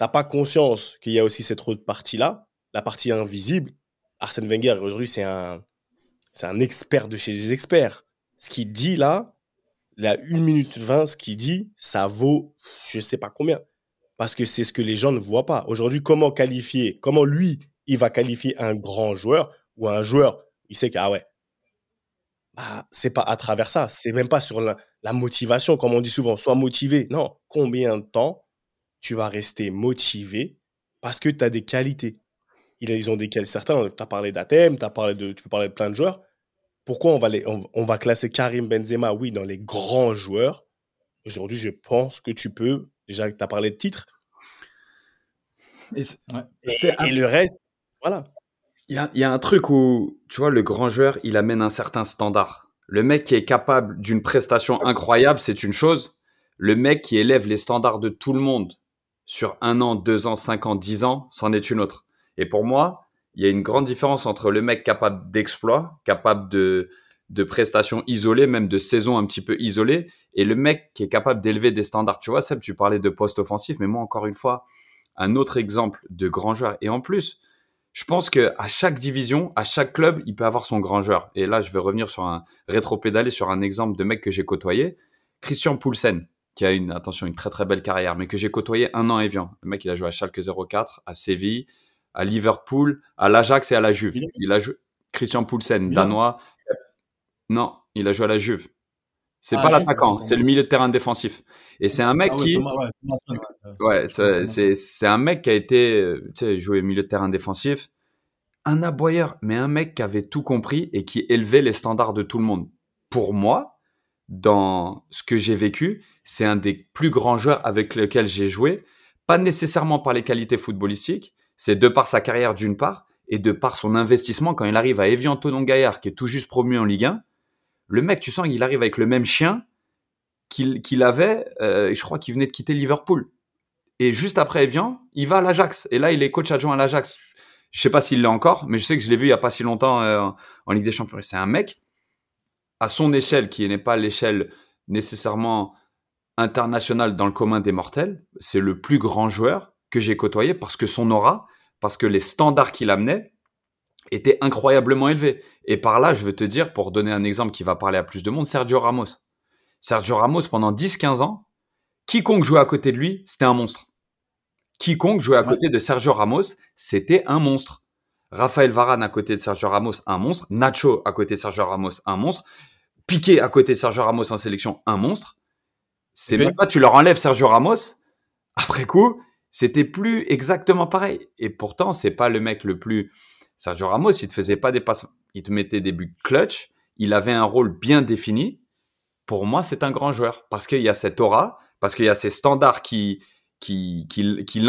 Speaker 4: n'as pas conscience qu'il y a aussi cette autre partie-là, la partie invisible, Arsène Wenger, aujourd'hui, c'est un, c'est un expert de chez les experts. Ce qu'il dit là, la 1 minute 20, ce qu'il dit, ça vaut je ne sais pas combien parce que c'est ce que les gens ne voient pas. Aujourd'hui, comment qualifier, comment lui, il va qualifier un grand joueur ou un joueur, il sait que, ah ouais, bah, c'est pas à travers ça, c'est même pas sur la, motivation, comme on dit souvent, sois motivé. Non, combien de temps tu vas rester motivé parce que tu as des qualités? Ils ont des qualités, certains, tu as parlé d'Athènes, tu parlé de, tu peux parler de plein de joueurs. Pourquoi on va, les, on va classer Karim Benzema, oui, dans les grands joueurs? Aujourd'hui, je pense que tu peux Déjà, tu as parlé de titre. Et, le reste, voilà.
Speaker 3: Il y a, un truc où, tu vois, le grand joueur, il amène un certain standard. Le mec qui est capable d'une prestation incroyable, c'est une chose. Le mec qui élève les standards de tout le monde sur un an, deux ans, cinq ans, dix ans, c'en est une autre. Et pour moi, il y a une grande différence entre le mec capable d'exploit, capable de, de prestations isolées, même de saisons un petit peu isolées, et le mec qui est capable d'élever des standards. Tu vois, Seb, tu parlais de poste offensif, mais moi, encore une fois, un autre exemple de grand joueur. Et en plus, je pense que à chaque division, à chaque club, il peut avoir son grand joueur. Et là, je vais revenir sur un rétro-pédalé sur un exemple de mec que j'ai côtoyé, Christian Poulsen, qui a une attention une très très belle carrière, mais que j'ai côtoyé un an et vient. Le mec, il a joué à Schalke 04, à Séville, à Liverpool, à l'Ajax et à la Juve. Il a joué Christian Poulsen, danois, non, il a joué à la Juve. C'est ah, pas l'attaquant, c'est le milieu de terrain défensif. Et c'est un mec ah qui, ouais, c'est un mec qui a été, euh, tu sais, joué milieu de terrain défensif, un aboyeur, mais un mec qui avait tout compris et qui élevait les standards de tout le monde. Pour moi, dans ce que j'ai vécu, c'est un des plus grands joueurs avec lesquels j'ai joué, pas nécessairement par les qualités footballistiques, c'est de par sa carrière d'une part, et de par son investissement, quand il arrive à Evian Tonon Gaillard, qui est tout juste promu en Ligue 1, le mec, tu sens qu'il arrive avec le même chien qu'il avait, euh, je crois qu'il venait de quitter Liverpool. Et juste après Evian, il va à l'Ajax. Et là, il est coach adjoint à l'Ajax. Je sais pas s'il l'est encore, mais je sais que je l'ai vu il y a pas si longtemps euh, en Ligue des Champions. C'est un mec à son échelle, qui n'est pas l'échelle nécessairement internationale dans le commun des mortels. C'est le plus grand joueur que j'ai côtoyé parce que son aura, parce que les standards qu'il amenait étaient incroyablement élevés. Et par là, je veux te dire, pour donner un exemple qui va parler à plus de monde, Sergio Ramos. Sergio Ramos, pendant 10-15 ans, quiconque jouait à côté de lui, c'était un monstre. Quiconque jouait à côté de Sergio Ramos, c'était un monstre. Raphaël Varane à côté de Sergio Ramos, un monstre. Nacho à côté de Sergio Ramos, un monstre. Piqué à côté de Sergio Ramos en sélection, un monstre. C'est même pas, tu leur enlèves Sergio Ramos, après coup, c'était plus exactement pareil. Et pourtant, c'est pas le mec le plus. Sergio Ramos, il te faisait pas des passes, il te mettait des buts clutch, il avait un rôle bien défini. Pour moi, c'est un grand joueur parce qu'il y a cette aura, parce qu'il y a ces standards qui, qui, qui, qui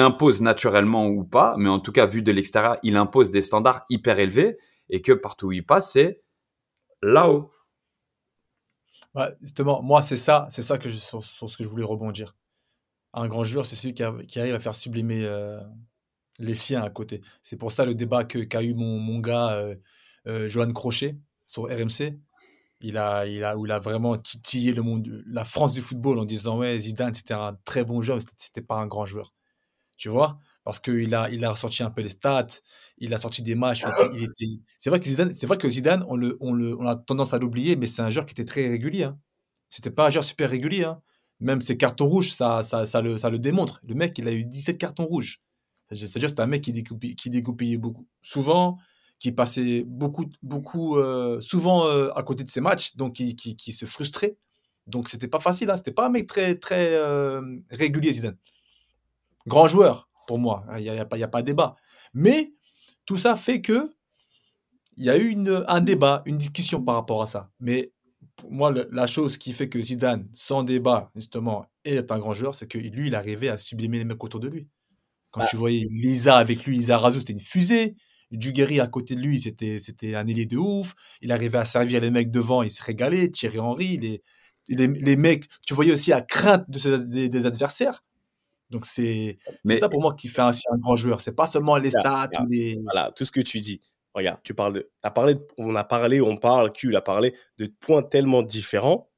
Speaker 3: naturellement ou pas, mais en tout cas, vu de l'extérieur, il impose des standards hyper élevés et que partout où il passe, c'est là-haut.
Speaker 1: justement, moi, c'est ça, c'est ça que sur, ce que je voulais rebondir un grand joueur, c'est celui qui, arrive à faire sublimer euh, les siens à côté. C'est pour ça le débat qu'a eu mon, mon gars euh, euh, Johan Crochet sur RMC. Il a, il a, où il a vraiment titillé le monde, la France du football en disant ouais Zidane c'était un très bon joueur, mais c'était pas un grand joueur. Tu vois? Parce qu'il a, il a ressorti un peu les stats, il a sorti des matchs. C'est vrai que Zidane, c'est vrai que Zidane, on, le, on, le, on a tendance à l'oublier, mais c'est un joueur qui était très régulier. Hein. C'était pas un joueur super régulier. Hein. Même ses cartons rouges, ça, ça, ça, le, ça le démontre. Le mec, il a eu 17 cartons rouges. C'est-à-dire, c'est un mec qui dégoupillait, qui beaucoup. Souvent, qui passait beaucoup, beaucoup, euh, souvent euh, à côté de ses matchs, donc qui, qui, se frustrait. Donc, c'était pas facile. Hein. C'était pas un mec très, très euh, régulier, Zidane. Grand joueur, pour moi. Il n'y a, y a, pas, a pas débat. Mais tout ça fait que il y a eu une, un débat, une discussion par rapport à ça. Mais pour moi, la chose qui fait que Zidane, sans débat, justement, est un grand joueur, c'est que lui, il arrivait à sublimer les mecs autour de lui. Quand
Speaker 4: Ah.
Speaker 1: tu voyais Lisa avec lui, Lisa Razou, c'était une fusée. Duguerry à côté de lui, c'était c'était un ailier de ouf. Il arrivait à servir les mecs devant, il se régalait. Thierry Henry, les, les, les mecs, tu voyais aussi la crainte de ses- des, des adversaires. Donc c'est c'est
Speaker 3: Mais
Speaker 1: ça pour moi qui fait un, un grand joueur. C'est pas seulement les stats les.
Speaker 4: Voilà, tout ce que tu dis. Regarde, tu parles de, parlé, on a parlé, on parle, Q a parlé de points tellement différents.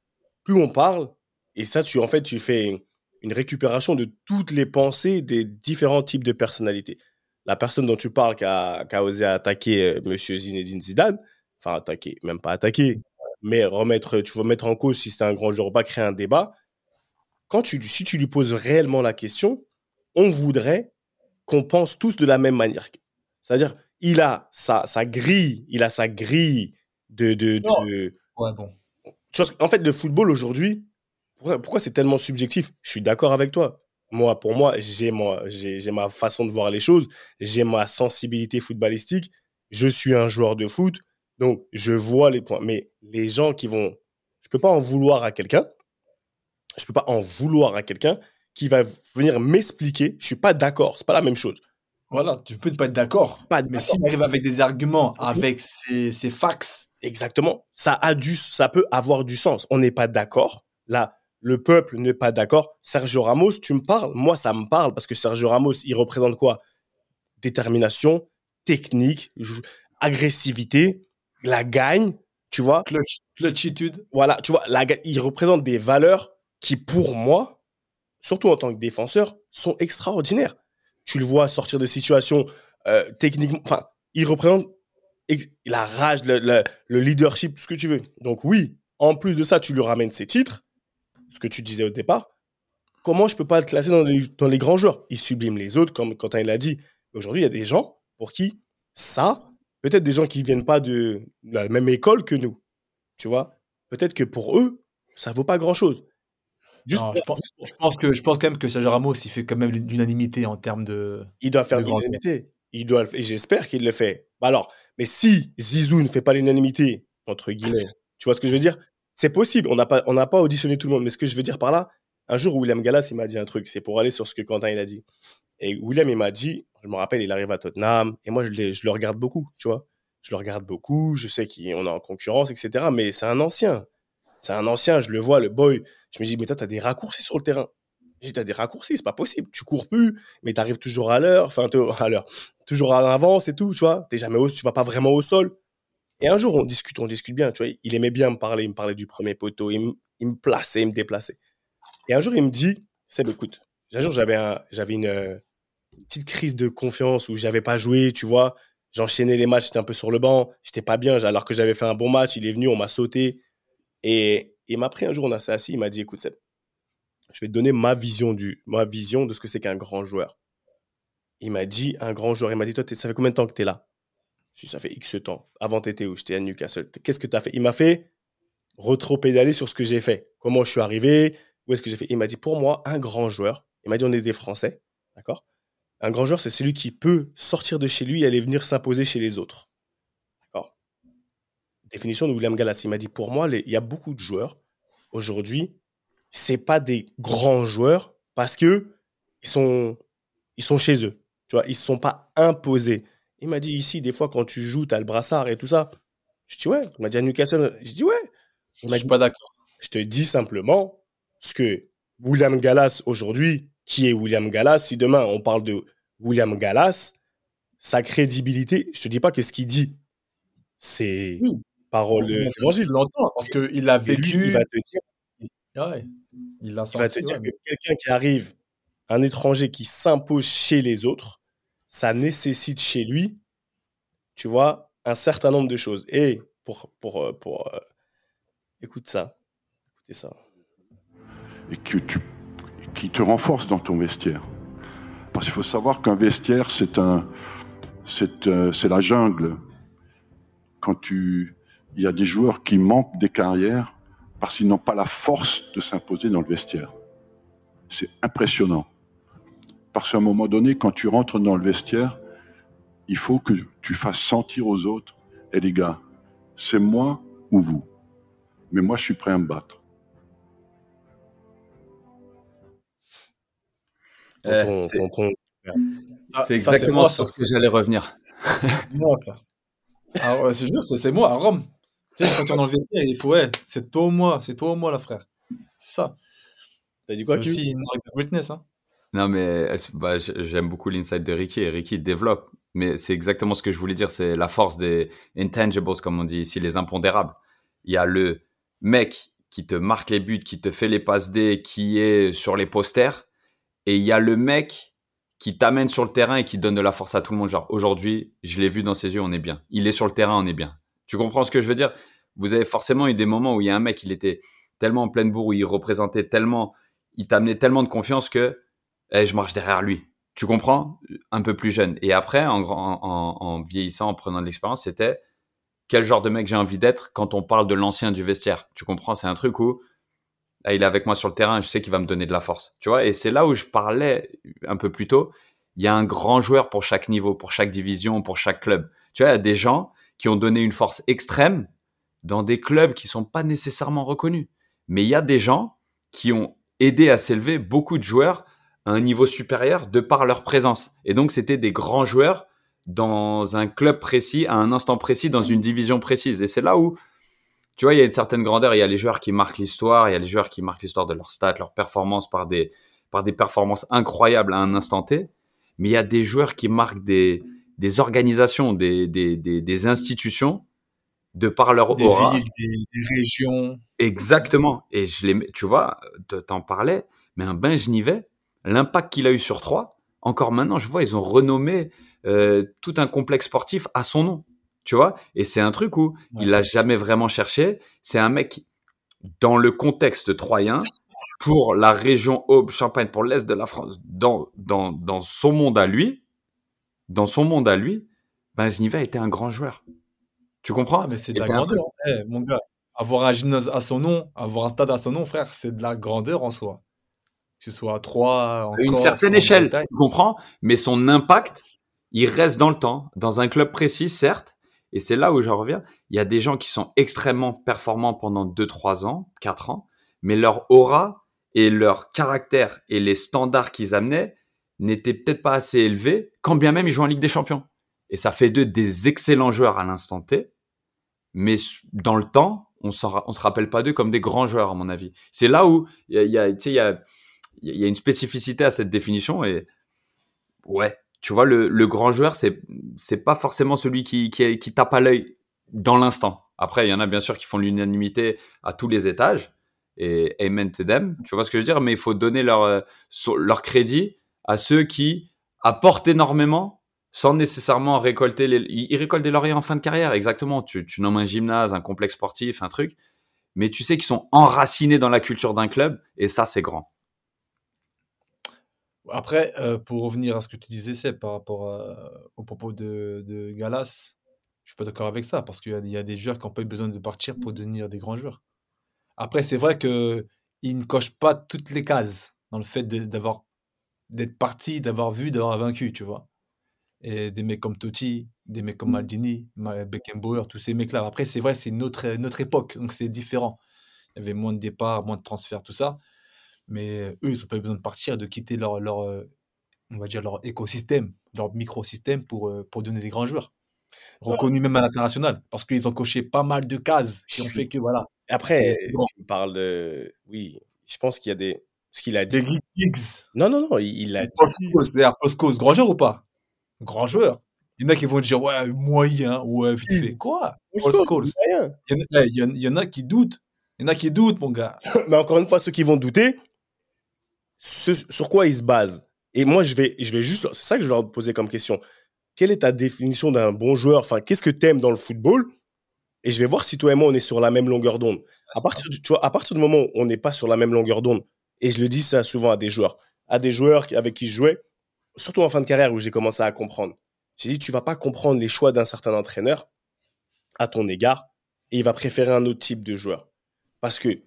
Speaker 4: Plus on parle, et ça, tu, en fait, tu fais une récupération de toutes les pensées des différents types de personnalités. La personne dont tu parles qui a, qui a osé attaquer euh, Monsieur Zinedine Zidane, enfin attaquer, même pas attaquer, mais remettre, tu vas mettre en cause si c'est un grand joueur ou pas, créer un débat. Quand tu, si tu lui poses réellement la question, on voudrait qu'on pense tous de la même manière. C'est-à-dire, il a sa, sa grille, il a sa grille de. de, de-
Speaker 1: Ouais, bon.
Speaker 4: Tu vois, en fait, le football aujourd'hui, pourquoi, c'est tellement subjectif? Je suis d'accord avec toi. Moi, pour moi, j'ai moi, j'ai ma façon de voir les choses, j'ai ma sensibilité footballistique. Je suis un joueur de foot, donc je vois les points. Mais les gens qui vont, je peux pas en vouloir à quelqu'un. Je peux pas en vouloir à quelqu'un qui va venir m'expliquer. Je suis pas d'accord. C'est pas la même chose.
Speaker 1: Voilà, tu peux ne pas être d'accord.
Speaker 4: Pas
Speaker 1: Mais s'il arrive avec des arguments, avec ses, ses fax,
Speaker 4: Exactement. Ça a du, ça peut avoir du sens. On n'est pas d'accord. Là, le peuple n'est pas d'accord. Sergio Ramos, tu me parles? Moi, ça me parle parce que Sergio Ramos, il représente quoi? Détermination, technique, agressivité, la gagne. Tu vois?
Speaker 1: Clutch, clutchitude.
Speaker 4: Voilà. Tu vois, la, il représente des valeurs qui, pour moi, surtout en tant que défenseur, sont extraordinaires. Tu le vois sortir de situations euh, techniquement. Enfin, il représente la rage, le, le- le leadership, tout ce que tu veux. Donc oui, en plus de ça, tu lui ramènes ses titres, ce que tu disais au départ. Comment je peux pas le classer dans les, dans les grands joueurs? Il sublime les autres, comme Quentin l'a dit. Aujourd'hui, il y a des gens pour qui ça, peut-être des gens qui viennent pas de la même école que nous, tu vois? Peut-être que pour eux, ça vaut pas grand-chose. Juste
Speaker 1: Non,
Speaker 4: pour-
Speaker 1: je, pense, je, pense que, je pense quand même que Sergio Ramos, il fait quand même l'unanimité en termes de.
Speaker 4: il doit faire l'unanimité. Il doit le- et j'espère qu'il le fait. Bah alors, mais si Zizou ne fait pas l'unanimité, entre guillemets, tu vois ce que je veux dire? C'est possible. On n'a pas, pas auditionné tout le monde. Mais ce que je veux dire par là, un jour, William Gallas, il m'a dit un truc. C'est pour aller sur ce que Quentin il a dit. Et William, il m'a dit, je me rappelle, il arrive à Tottenham. Et moi, je, je le regarde beaucoup, tu vois. Je le regarde beaucoup. Je sais qu'on est en concurrence, etc. Mais c'est un ancien. C'est un ancien. Je le vois, le boy. Je me dis, mais toi, t'as des raccourcis sur le terrain. J'ai t'as des raccourcis, c'est pas possible. Tu cours plus, mais t'arrives toujours à l'heure. Enfin, à l'heure toujours en avance et tout, tu vois. T'es jamais au, tu vas pas vraiment au sol. Et un jour, on discute, on discute bien, tu vois. Il aimait bien me parler, il me parlait du premier poteau, il me, il plaçait, il me déplaçait. Et un jour, il me dit, Seb, écoute, un jour, j'avais euh, une petite crise de confiance où j'avais pas joué, tu vois. J'enchaînais les matchs, j'étais un peu sur le banc, j'étais pas bien, alors que j'avais fait un bon match, il est venu, on m'a sauté. Et il m'a pris un jour, on s'est assis, il m'a dit, écoute, Seb, je vais te donner ma vision, du, ma vision de ce que c'est qu'un grand joueur. Il m'a dit, un grand joueur, il m'a dit, toi, ça fait combien de temps que tu es là? Dit, ça fait X temps. Avant, tu étais où? J'étais à Newcastle. Qu'est-ce que tu as fait? Il m'a fait retro-pédaler sur ce que j'ai fait. Comment je suis arrivé? Où est-ce que j'ai fait? Il m'a dit, pour moi, un grand joueur, il m'a dit, on est des Français, d'accord? Un grand joueur, c'est celui qui peut sortir de chez lui et aller venir s'imposer chez les autres. Définition de William Gallas. Il m'a dit, pour moi, il y a beaucoup de joueurs, aujourd'hui, c'est pas des grands joueurs parce que ils sont, ils sont chez eux. Tu vois, ils ne sont pas imposés. Il m'a dit ici, des fois, quand tu joues, tu as le brassard et tout ça. Je dis ouais. Il m'a dit à Newcastle. Je dis ouais. Il
Speaker 1: Je
Speaker 4: m'a
Speaker 1: suis
Speaker 4: dit,
Speaker 1: pas d'accord.
Speaker 4: je te dis simplement ce que William Gallas aujourd'hui, qui est William Gallas, si demain on parle de William Gallas, sa crédibilité, je te dis pas que ce qu'il dit, c'est
Speaker 1: Oui.
Speaker 4: parole d'évangile.
Speaker 1: Je l'entends parce qu'il a
Speaker 4: lui,
Speaker 1: vécu.
Speaker 4: il va te dire
Speaker 1: Ouais, il
Speaker 4: va te dire
Speaker 1: ouais.
Speaker 4: que quelqu'un qui arrive, un étranger qui s'impose chez les autres, ça nécessite chez lui, tu vois, un certain nombre de choses. Et pour, pour, euh, pour, euh, écoute ça, écoutez ça.
Speaker 6: et tu, qui te renforce dans ton vestiaire. Parce qu'il faut savoir qu'un vestiaire, c'est un, c'est, euh, c'est la jungle. Quand tu, il y a des joueurs qui manquent des carrières parce qu'ils n'ont pas la force de s'imposer dans le vestiaire. C'est impressionnant. Parce qu'à un moment donné, quand tu rentres dans le vestiaire, il faut que tu fasses sentir aux autres, et les gars, c'est moi ou vous? Mais moi, je suis prêt à me battre.
Speaker 3: Euh, c'est exactement sur ce que j'allais revenir.
Speaker 1: moi, ça. Ah c'est juste, c'est moi, à Rome. Tu sais, quand tu es dans le vestiaire, il faut, ouais, c'est toi ou moi, c'est toi ou moi, la frère. C'est ça.
Speaker 4: T'as dit quoi,
Speaker 1: C'est aussi une marque de greatness, hein.
Speaker 3: Non, mais bah, j'aime beaucoup l'insight de Ricky. Ricky développe. Mais c'est exactement ce que je voulais dire. C'est la force des intangibles, comme on dit ici, les impondérables. Il y a le mec qui te marque les buts, qui te fait les passes D, qui est sur les posters. Et il y a le mec qui t'amène sur le terrain et qui donne de la force à tout le monde. Genre, aujourd'hui, je l'ai vu dans ses yeux, on est bien. Il est sur le terrain, on est bien. Tu comprends ce que je veux dire? Vous avez forcément eu des moments où il y a un mec, il était tellement en pleine bourre, où il représentait tellement, il t'amenait tellement de confiance que eh, je marche derrière lui. Tu comprends? Un peu plus jeune. Et après, en, vieillissant, en prenant de l'expérience, c'était quel genre de mec j'ai envie d'être quand on parle de l'ancien du vestiaire. Tu comprends? C'est un truc où eh, il est avec moi sur le terrain, je sais qu'il va me donner de la force. Tu vois? Et c'est là où je parlais un peu plus tôt. Il y a un grand joueur pour chaque niveau, pour chaque division, pour chaque club. Tu vois, il y a des gens qui ont donné une force extrême dans des clubs qui sont pas nécessairement reconnus. Mais il y a des gens qui ont aidé à s'élever beaucoup de joueurs à un niveau supérieur de par leur présence. Et donc, c'était des grands joueurs dans un club précis, à un instant précis, dans une division précise. Et c'est là où, tu vois, il y a une certaine grandeur. Il y a les joueurs qui marquent l'histoire, il y a les joueurs qui marquent l'histoire de leur stats, leur performance par des, par des performances incroyables à un instant T. Mais il y a des joueurs qui marquent des, des organisations, des, des, des, des institutions de par leur
Speaker 1: Des
Speaker 3: aura.
Speaker 1: villes, des, régions.
Speaker 3: Exactement. Et je les, tu vois, te- t'en parlais, mais un Ben Genivet, l'impact qu'il a eu sur Troyes, encore maintenant, je vois, ils ont renommé euh, tout un complexe sportif à son nom. Tu vois? Et c'est un truc où
Speaker 1: Ouais.
Speaker 3: il l'a jamais vraiment cherché. C'est un mec, dans le contexte troyen, pour la région Aube-Champagne, pour l'Est de la France, dans, dans, dans son monde à lui, dans son monde à lui, Ben Genivet était un grand joueur. Tu comprends?
Speaker 1: Ah, mais c'est
Speaker 3: Et
Speaker 1: de la grandeur. Eh, mon gars, avoir un gymnase à son nom, avoir un stade à son nom, frère, c'est de la grandeur en soi. Que ce soit à Troyes, en
Speaker 3: à une
Speaker 1: Corse,
Speaker 3: certaine échelle, tu comprends Mais son impact, il reste dans le temps, dans un club précis, certes, et c'est là où j'en reviens. Il y a des gens qui sont extrêmement performants pendant 2-3 ans, 4 ans, mais leur aura et leur caractère et les standards qu'ils amenaient n'étaient peut-être pas assez élevés, quand bien même ils jouent en Ligue des Champions. Et ça fait d'eux des excellents joueurs à l'instant T, mais dans le temps, on on se rappelle pas d'eux comme des grands joueurs, à mon avis. C'est là où il y a, y il y a, une spécificité à cette définition et ouais, tu vois, le, grand joueur, c'est c'est pas forcément celui qui, qui, tape à l'œil dans l'instant. Après, il y en a bien sûr qui font l'unanimité à tous les étages et amen to them. Tu vois ce que je veux dire Mais il faut donner leur, euh, leur crédit à ceux qui apportent énormément sans nécessairement récolter les... Ils récoltent des lauriers en fin de carrière, exactement. Tu nommes un gymnase, un complexe sportif, un truc, mais tu sais qu'ils sont enracinés dans la culture d'un club et ça, c'est grand.
Speaker 1: Après, euh, pour revenir à ce que tu disais, c'est par rapport à- au propos de, de Galas, je suis pas d'accord avec ça, parce qu'il y a, il y a des joueurs qui n'ont pas eu besoin de partir pour devenir des grands joueurs. Après, c'est vrai que ne cochent pas toutes les cases dans le fait d'avoir d'être parti, d'avoir vu, d'avoir vaincu, tu vois. Et des mecs comme Totti, des mecs comme Maldini, Ma- Beckenbauer, tous ces mecs-là. Après, c'est vrai, c'est notre, notre époque, donc c'est différent. Il y avait moins de départs, moins de transferts, tout ça. Mais eux, ils n'ont pas eu besoin de partir, de quitter leur, leur, euh, on va dire leur écosystème, leur microsystème pour, euh, pour donner des grands joueurs. Reconnus même à l'international, parce qu'ils ont coché pas mal de cases qui ont fait que, voilà.
Speaker 4: Après,
Speaker 1: bon.
Speaker 4: tu me parles de. Oui, je pense qu'il y a des. Ce qu'il a dit.
Speaker 1: Des
Speaker 4: Non, non, non, il, il a
Speaker 1: c'est-à-dire grand joueur ou pas? Grand joueur. Il y en a qui vont dire, ouais, moyen, ouais, vite fait. Quoi?
Speaker 4: Rien.
Speaker 1: Il y, eh, il y en- il y en a qui doutent. Il y en a qui doutent, mon gars. <laughs>
Speaker 4: Mais encore une fois, ceux qui vont douter, sur quoi ils se basent Et moi, je vais, je vais juste. C'est ça que je leur poser comme question. Quelle est ta définition d'un bon joueur? Enfin, qu'est-ce que tu aimes dans le football? Et je vais voir si toi et moi, on est sur la même longueur d'onde. À partir du, tu vois, à partir du moment où on n'est pas sur la même longueur d'onde, Et je le dis ça souvent à des joueurs. À des joueurs avec qui je jouais, surtout en fin de carrière où j'ai commencé à comprendre. J'ai dit, tu vas pas comprendre les choix d'un certain entraîneur à ton égard et il va préférer un autre type de joueur. Parce que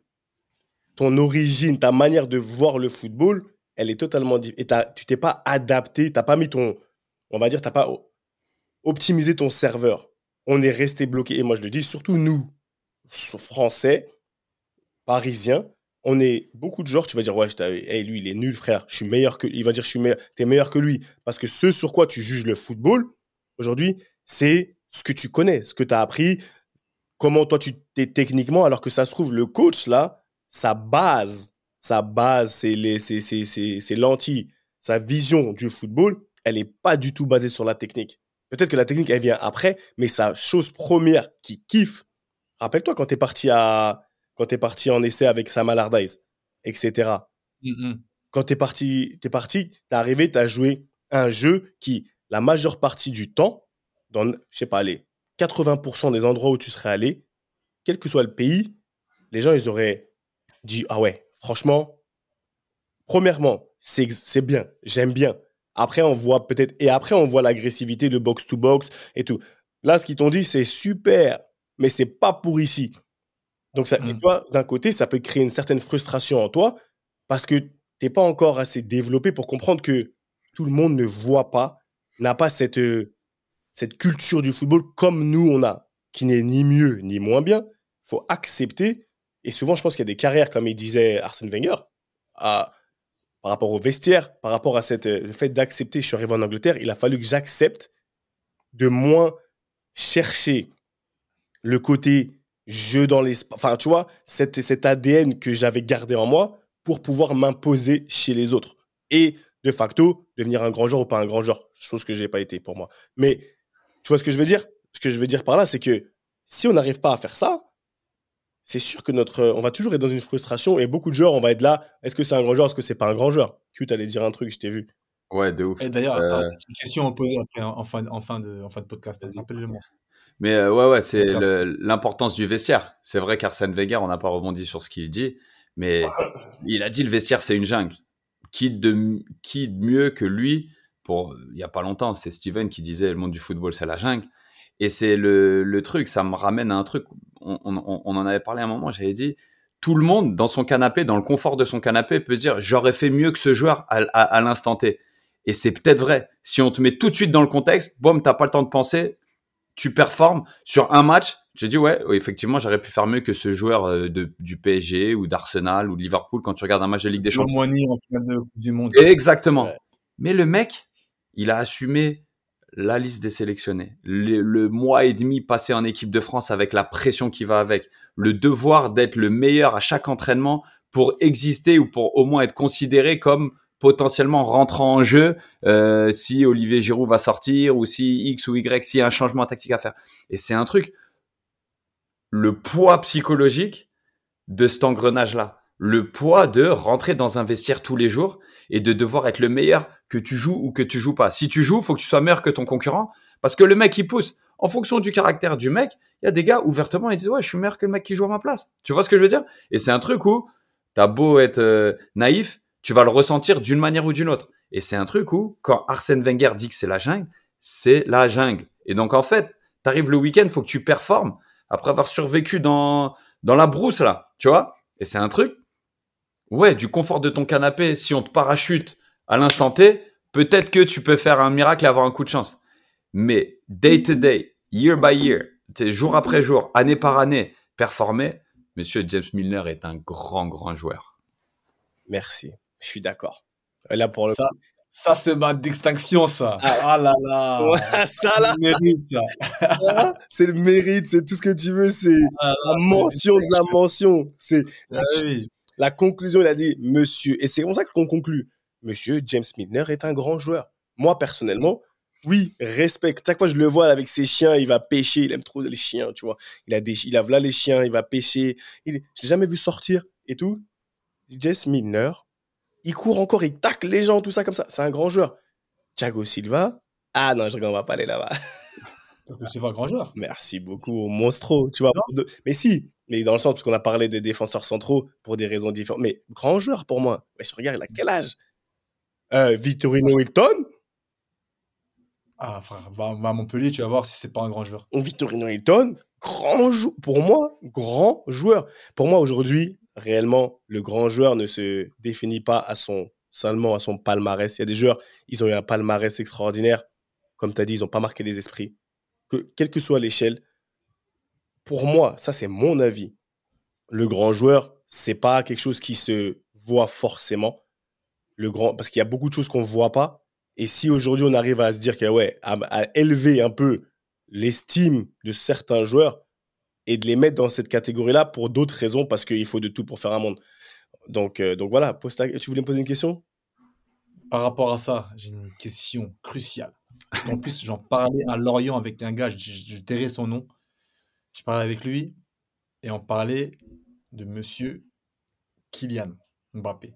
Speaker 4: ton origine, ta manière de voir le football, elle est totalement différente. Et tu t'es pas adapté, tu n'as pas mis ton, on va dire, tu n'as pas optimisé ton serveur. On est resté bloqué. Et moi, je le dis, surtout nous, Français, Parisiens, on est beaucoup de joueurs, tu vas dire, ouais, hey, lui, il est nul, frère. Je suis meilleur que. Il va dire, je suis meilleur. es meilleur que lui. Parce que ce sur quoi tu juges le football, aujourd'hui, c'est ce que tu connais, ce que tu as appris, comment toi tu t'es techniquement, alors que ça se trouve, le coach, là, sa base, sa base, c'est l'anti, sa vision du football, elle n'est pas du tout basée sur la technique. Peut-être que la technique, elle vient après, mais sa chose première qui kiffe, rappelle-toi quand tu es parti à quand tu es parti en essai avec Sam Allardyce, etc. Mm, mm. Quand tu es parti, tu es parti, tu es arrivé, tu as joué un jeu qui, la majeure partie du temps, dans, je sais pas, les 80% des endroits où tu serais allé, quel que soit le pays, les gens, ils auraient dit, ah ouais, franchement, premièrement, c'est bien, j'aime bien. Après, on voit peut-être, et après, on voit l'agressivité de box-to-box et tout. Là, ce qu'ils t'ont dit, c'est super, mais c'est pas pour ici. Donc, ça, et mmh. toi, d'un côté, ça peut créer une certaine frustration en toi parce que tu n'es pas encore assez développé pour comprendre que tout le monde ne voit pas, n'a pas cette, euh, cette culture du football comme nous, on a, qui n'est ni mieux ni moins bien. Il faut accepter. Et souvent, je pense qu'il y a des carrières, comme il disait Arsène Wenger, par rapport au vestiaire, par rapport à cette, le fait d'accepter, je suis arrivé en Angleterre, il a fallu que j'accepte de moins chercher le côté jeu dans l'espace. Enfin, tu vois, cet, cet ADN que j'avais gardé en moi pour pouvoir m'imposer chez les autres. Et de facto, devenir un grand joueur ou pas un grand joueur. Chose que je n'ai pas été pour moi. Mais tu vois ce que je veux dire? Ce que je veux dire par là, c'est que si on n'arrive pas à faire ça, c'est sûr que notre, on va toujours être dans une frustration et beaucoup de joueurs, on va être là. Est-ce que c'est un grand joueur Est-ce que c'est pas un grand joueur? Tu allais dire un truc, je t'ai vu.
Speaker 3: Ouais, de ouf.
Speaker 1: Et d'ailleurs, euh... une question à poser après, en, fin, en, fin de, en fin de podcast. Rappelle-le-moi.
Speaker 3: Mais euh, ouais, ouais, c'est l'importance du vestiaire. C'est vrai qu'Arsène Wenger, on n'a pas rebondi sur ce qu'il dit, mais <coughs> il a dit le vestiaire, c'est une jungle. Qui de, qui de mieux que lui pour il y a pas longtemps, c'est Steven qui disait le monde du football, c'est la jungle. Et c'est le, le, truc, ça me ramène à un truc. On, on, on en avait parlé à un moment, j'avais dit tout le monde dans son canapé, dans le confort de son canapé, peut se dire j'aurais fait mieux que ce joueur à, à, à l'instant T. Et c'est peut-être vrai. Si on te met tout de suite dans le contexte, boum, t'as pas le temps de penser, tu performes sur un match, tu te dis ouais, effectivement, j'aurais pu faire mieux que ce joueur euh, de, du PSG ou d'Arsenal ou de Liverpool quand tu regardes un match de Ligue des Champions.
Speaker 1: en finale de Coupe du Monde.
Speaker 3: Exactement. Mais le mec, il a assumé la liste des sélectionnés, le, mois et demi passé en équipe de France avec la pression qui va avec, le devoir d'être le meilleur à chaque entraînement pour exister ou pour au moins être considéré comme potentiellement rentrant en jeu euh, si Olivier Giroud va sortir ou si X ou Y, s'il y a un changement tactique à faire. Et c'est un truc, le poids psychologique de cet engrenage-là, le poids de rentrer dans un vestiaire tous les jours et de devoir être le meilleur que tu joues ou que tu joues pas. Si tu joues, faut que tu sois meilleur que ton concurrent parce que le mec il pousse. En fonction du caractère du mec, il y a des gars ouvertement ils disent ouais je suis meilleur que le mec qui joue à ma place. Tu vois ce que je veux dire? Et c'est un truc où t'as beau être euh, naïf, tu vas le ressentir d'une manière ou d'une autre. Et c'est un truc où, quand Arsène Wenger dit que c'est la jungle, c'est la jungle. Et donc, en fait, tu arrives le week-end, faut que tu performes après avoir survécu dans, dans la brousse, là. Tu vois? Et c'est un truc, ouais, du confort de ton canapé, si on te parachute à l'instant T, peut-être que tu peux faire un miracle et avoir un coup de chance. Mais day to day, year by year, jour après jour, année par année, performer, monsieur James Milner est un grand, grand joueur.
Speaker 4: Merci. Je suis d'accord. Là, pour le
Speaker 1: ça, ça c'est ma distinction, ça. Ah, ah là là.
Speaker 4: ça, là. C'est le mérite, ça. c'est le mérite, c'est tout ce que tu veux, c'est ah, la mention de la mention. C'est ah la conclusion, il a dit, monsieur, et c'est comme ça qu'on conclut. Monsieur James Milner est un grand joueur. Moi, personnellement, oui, respecte. Chaque fois je le vois avec ses chiens, il va pêcher. Il aime trop les chiens, tu vois. Il a des, il a les chiens, il va pêcher. Il, je l'ai jamais vu sortir et tout. James Milner, il court encore, il tacle les gens, tout ça comme ça. C'est un grand joueur. Thiago Silva, ah non, je ne va pas aller là-bas. <laughs>
Speaker 1: C'est pas un grand joueur.
Speaker 4: Merci beaucoup, monstro. Tu vois, deux- mais si, mais dans le sens, parce qu'on a parlé des défenseurs centraux pour des raisons différentes. Mais grand joueur pour moi. Ouais, je regarde, il a quel âge? Euh, Victorino Hilton?
Speaker 1: Ah, frère, va, va à Montpellier, tu vas voir si c'est pas un grand joueur.
Speaker 4: Victorino Hilton, grand joueur. Pour moi, grand joueur. Pour moi, aujourd'hui, réellement, le grand joueur ne se définit pas à son, seulement à son palmarès. Il y a des joueurs, ils ont eu un palmarès extraordinaire. Comme tu as dit, ils n'ont pas marqué les esprits. Que, quelle que soit l'échelle, pour moi, ça c'est mon avis. Le grand joueur, c'est pas quelque chose qui se voit forcément. Le grand, parce qu'il y a beaucoup de choses qu'on voit pas. Et si aujourd'hui on arrive à se dire que ouais, à, élever un peu l'estime de certains joueurs et de les mettre dans cette catégorie-là pour d'autres raisons, parce qu'il faut de tout pour faire un monde. Donc, euh, donc voilà, tu voulais me poser une question?
Speaker 1: Par rapport à ça, j'ai une question cruciale. Parce qu'en plus, j'en parlais à Lorient avec un gars, je, je tairai son nom. Je parlais avec lui et on parlait de monsieur Kylian Mbappé.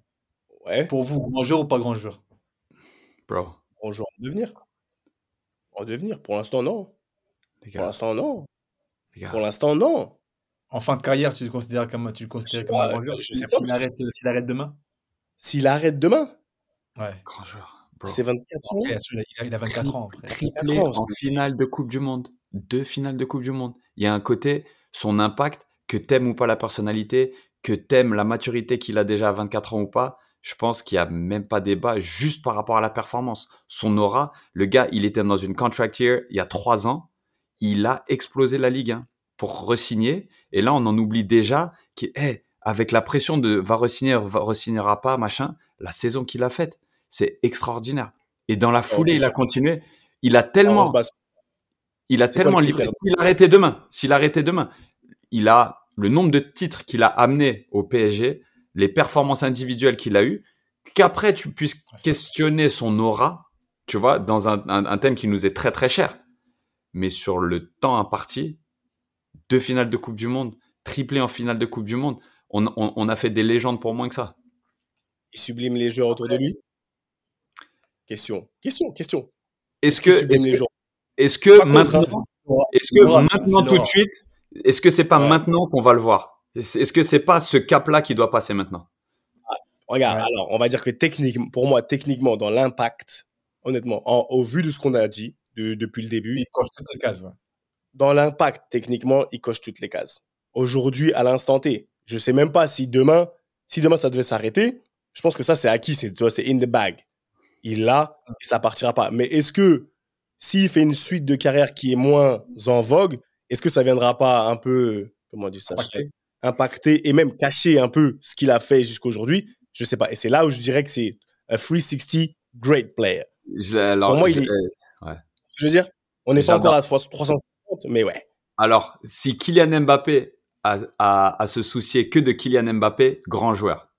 Speaker 4: Ouais,
Speaker 1: Pour vous, grand joueur ou pas grand joueur?
Speaker 3: Bro,
Speaker 4: grand joueur en devenir. En devenir, pour l'instant non. Pour l'instant non. Pour l'instant non.
Speaker 1: En fin de carrière, tu le considères comme, tu le considères comme un grand joueur?
Speaker 4: je
Speaker 1: S'il arrête, s'il arrête demain?
Speaker 4: S'il arrête demain,
Speaker 1: Ouais.
Speaker 3: Grand joueur.
Speaker 4: C'est 24 ans?
Speaker 1: Après, il a, il a 24 ans. Après.
Speaker 3: triplé
Speaker 4: ans,
Speaker 3: en finale de Coupe du Monde. Deux finales de Coupe du Monde. Il y a un côté, son impact, que t'aimes ou pas la personnalité, que t'aimes la maturité qu'il a déjà à 24 ans ou pas, je pense qu'il n'y a même pas débat juste par rapport à la performance. Son aura, le gars, il était dans une contract year il y a trois ans, il a explosé la Ligue 1 pour resigner. Et là, on en oublie déjà est avec la pression de va resigner, va resignera pas, machin, la saison qu'il a faite, c'est extraordinaire. Et dans la foulée, il a continué. Il a tellement, il a tellement
Speaker 4: le
Speaker 3: livré. S'il arrêtait demain, s'il arrêtait demain, il a le nombre de titres qu'il a amené au PSG, les performances individuelles qu'il a eues, qu'après tu puisses questionner son aura, tu vois, dans un, un- un thème qui nous est très très cher. Mais sur le temps imparti, deux finales de Coupe du Monde, triplé en finale de Coupe du Monde, on, on- on a fait des légendes pour moins que ça.
Speaker 4: Il sublime les joueurs autour de lui Question, question, question.
Speaker 3: Est-ce que, est-ce
Speaker 4: les
Speaker 3: que,
Speaker 4: joueurs
Speaker 3: est-ce que
Speaker 4: Pas contre,
Speaker 3: maintenant. Est-ce que
Speaker 1: Laura,
Speaker 3: maintenant tout de suite, est-ce que c'est pas
Speaker 4: Ouais.
Speaker 3: maintenant qu'on va le voir? Est-ce que c'est pas ce cap-là qui doit passer maintenant?
Speaker 4: Regarde,
Speaker 1: Ouais.
Speaker 4: alors, on va dire que techniquement, pour moi, techniquement, dans l'impact, honnêtement, en- au vu de ce qu'on a dit de- depuis le début,
Speaker 1: Il coche toutes les cases. ouais.
Speaker 4: dans l'impact, techniquement, il coche toutes les cases. Aujourd'hui, à l'instant T, je sais même pas si demain, si demain ça devait s'arrêter, je pense que ça, c'est acquis, c'est, c'est in the bag. Il l'a et ça partira pas. Mais est-ce que s'il fait une suite de carrière qui est moins en vogue, est-ce que ça viendra pas un peu, comment on dit ça,
Speaker 1: Impacté.
Speaker 4: impacter et même cacher un peu ce qu'il a fait jusqu'aujourd'hui? Je sais pas. Et c'est là où je dirais que c'est un 360 great player.
Speaker 3: Je- alors,
Speaker 4: Pour moi, il est- Ce que je veux dire, on n'est pas encore à 360, mais ouais.
Speaker 3: alors, si Kylian Mbappé a, a- a se soucier que de Kylian Mbappé, grand joueur.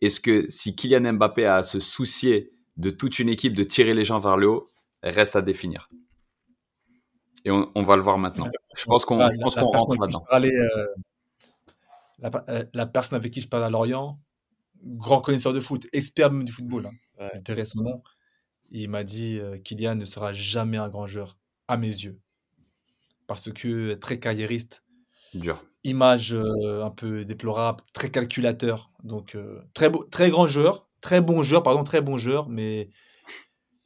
Speaker 3: Est-ce que si Kylian Mbappé a à se soucier de toute une équipe de tirer les gens vers le haut, reste à définir. Et on, on va le voir maintenant. Je pense qu'on
Speaker 1: personne
Speaker 3: rentre
Speaker 1: avec qui
Speaker 3: là-dedans.
Speaker 1: euh, la, euh, la personne avec qui je parle à Lorient, grand connaisseur de foot, expert même du football, hein,
Speaker 4: Ouais.
Speaker 1: je tairai son nom, il m'a dit euh, Kylian ne sera jamais un grand joueur, à mes yeux. Parce que très carriériste,
Speaker 3: Dur.
Speaker 1: image euh, un peu déplorable, très calculateur. Donc, euh, très, beau, très grand joueur, très bon joueur, pardon, très bon joueur, mais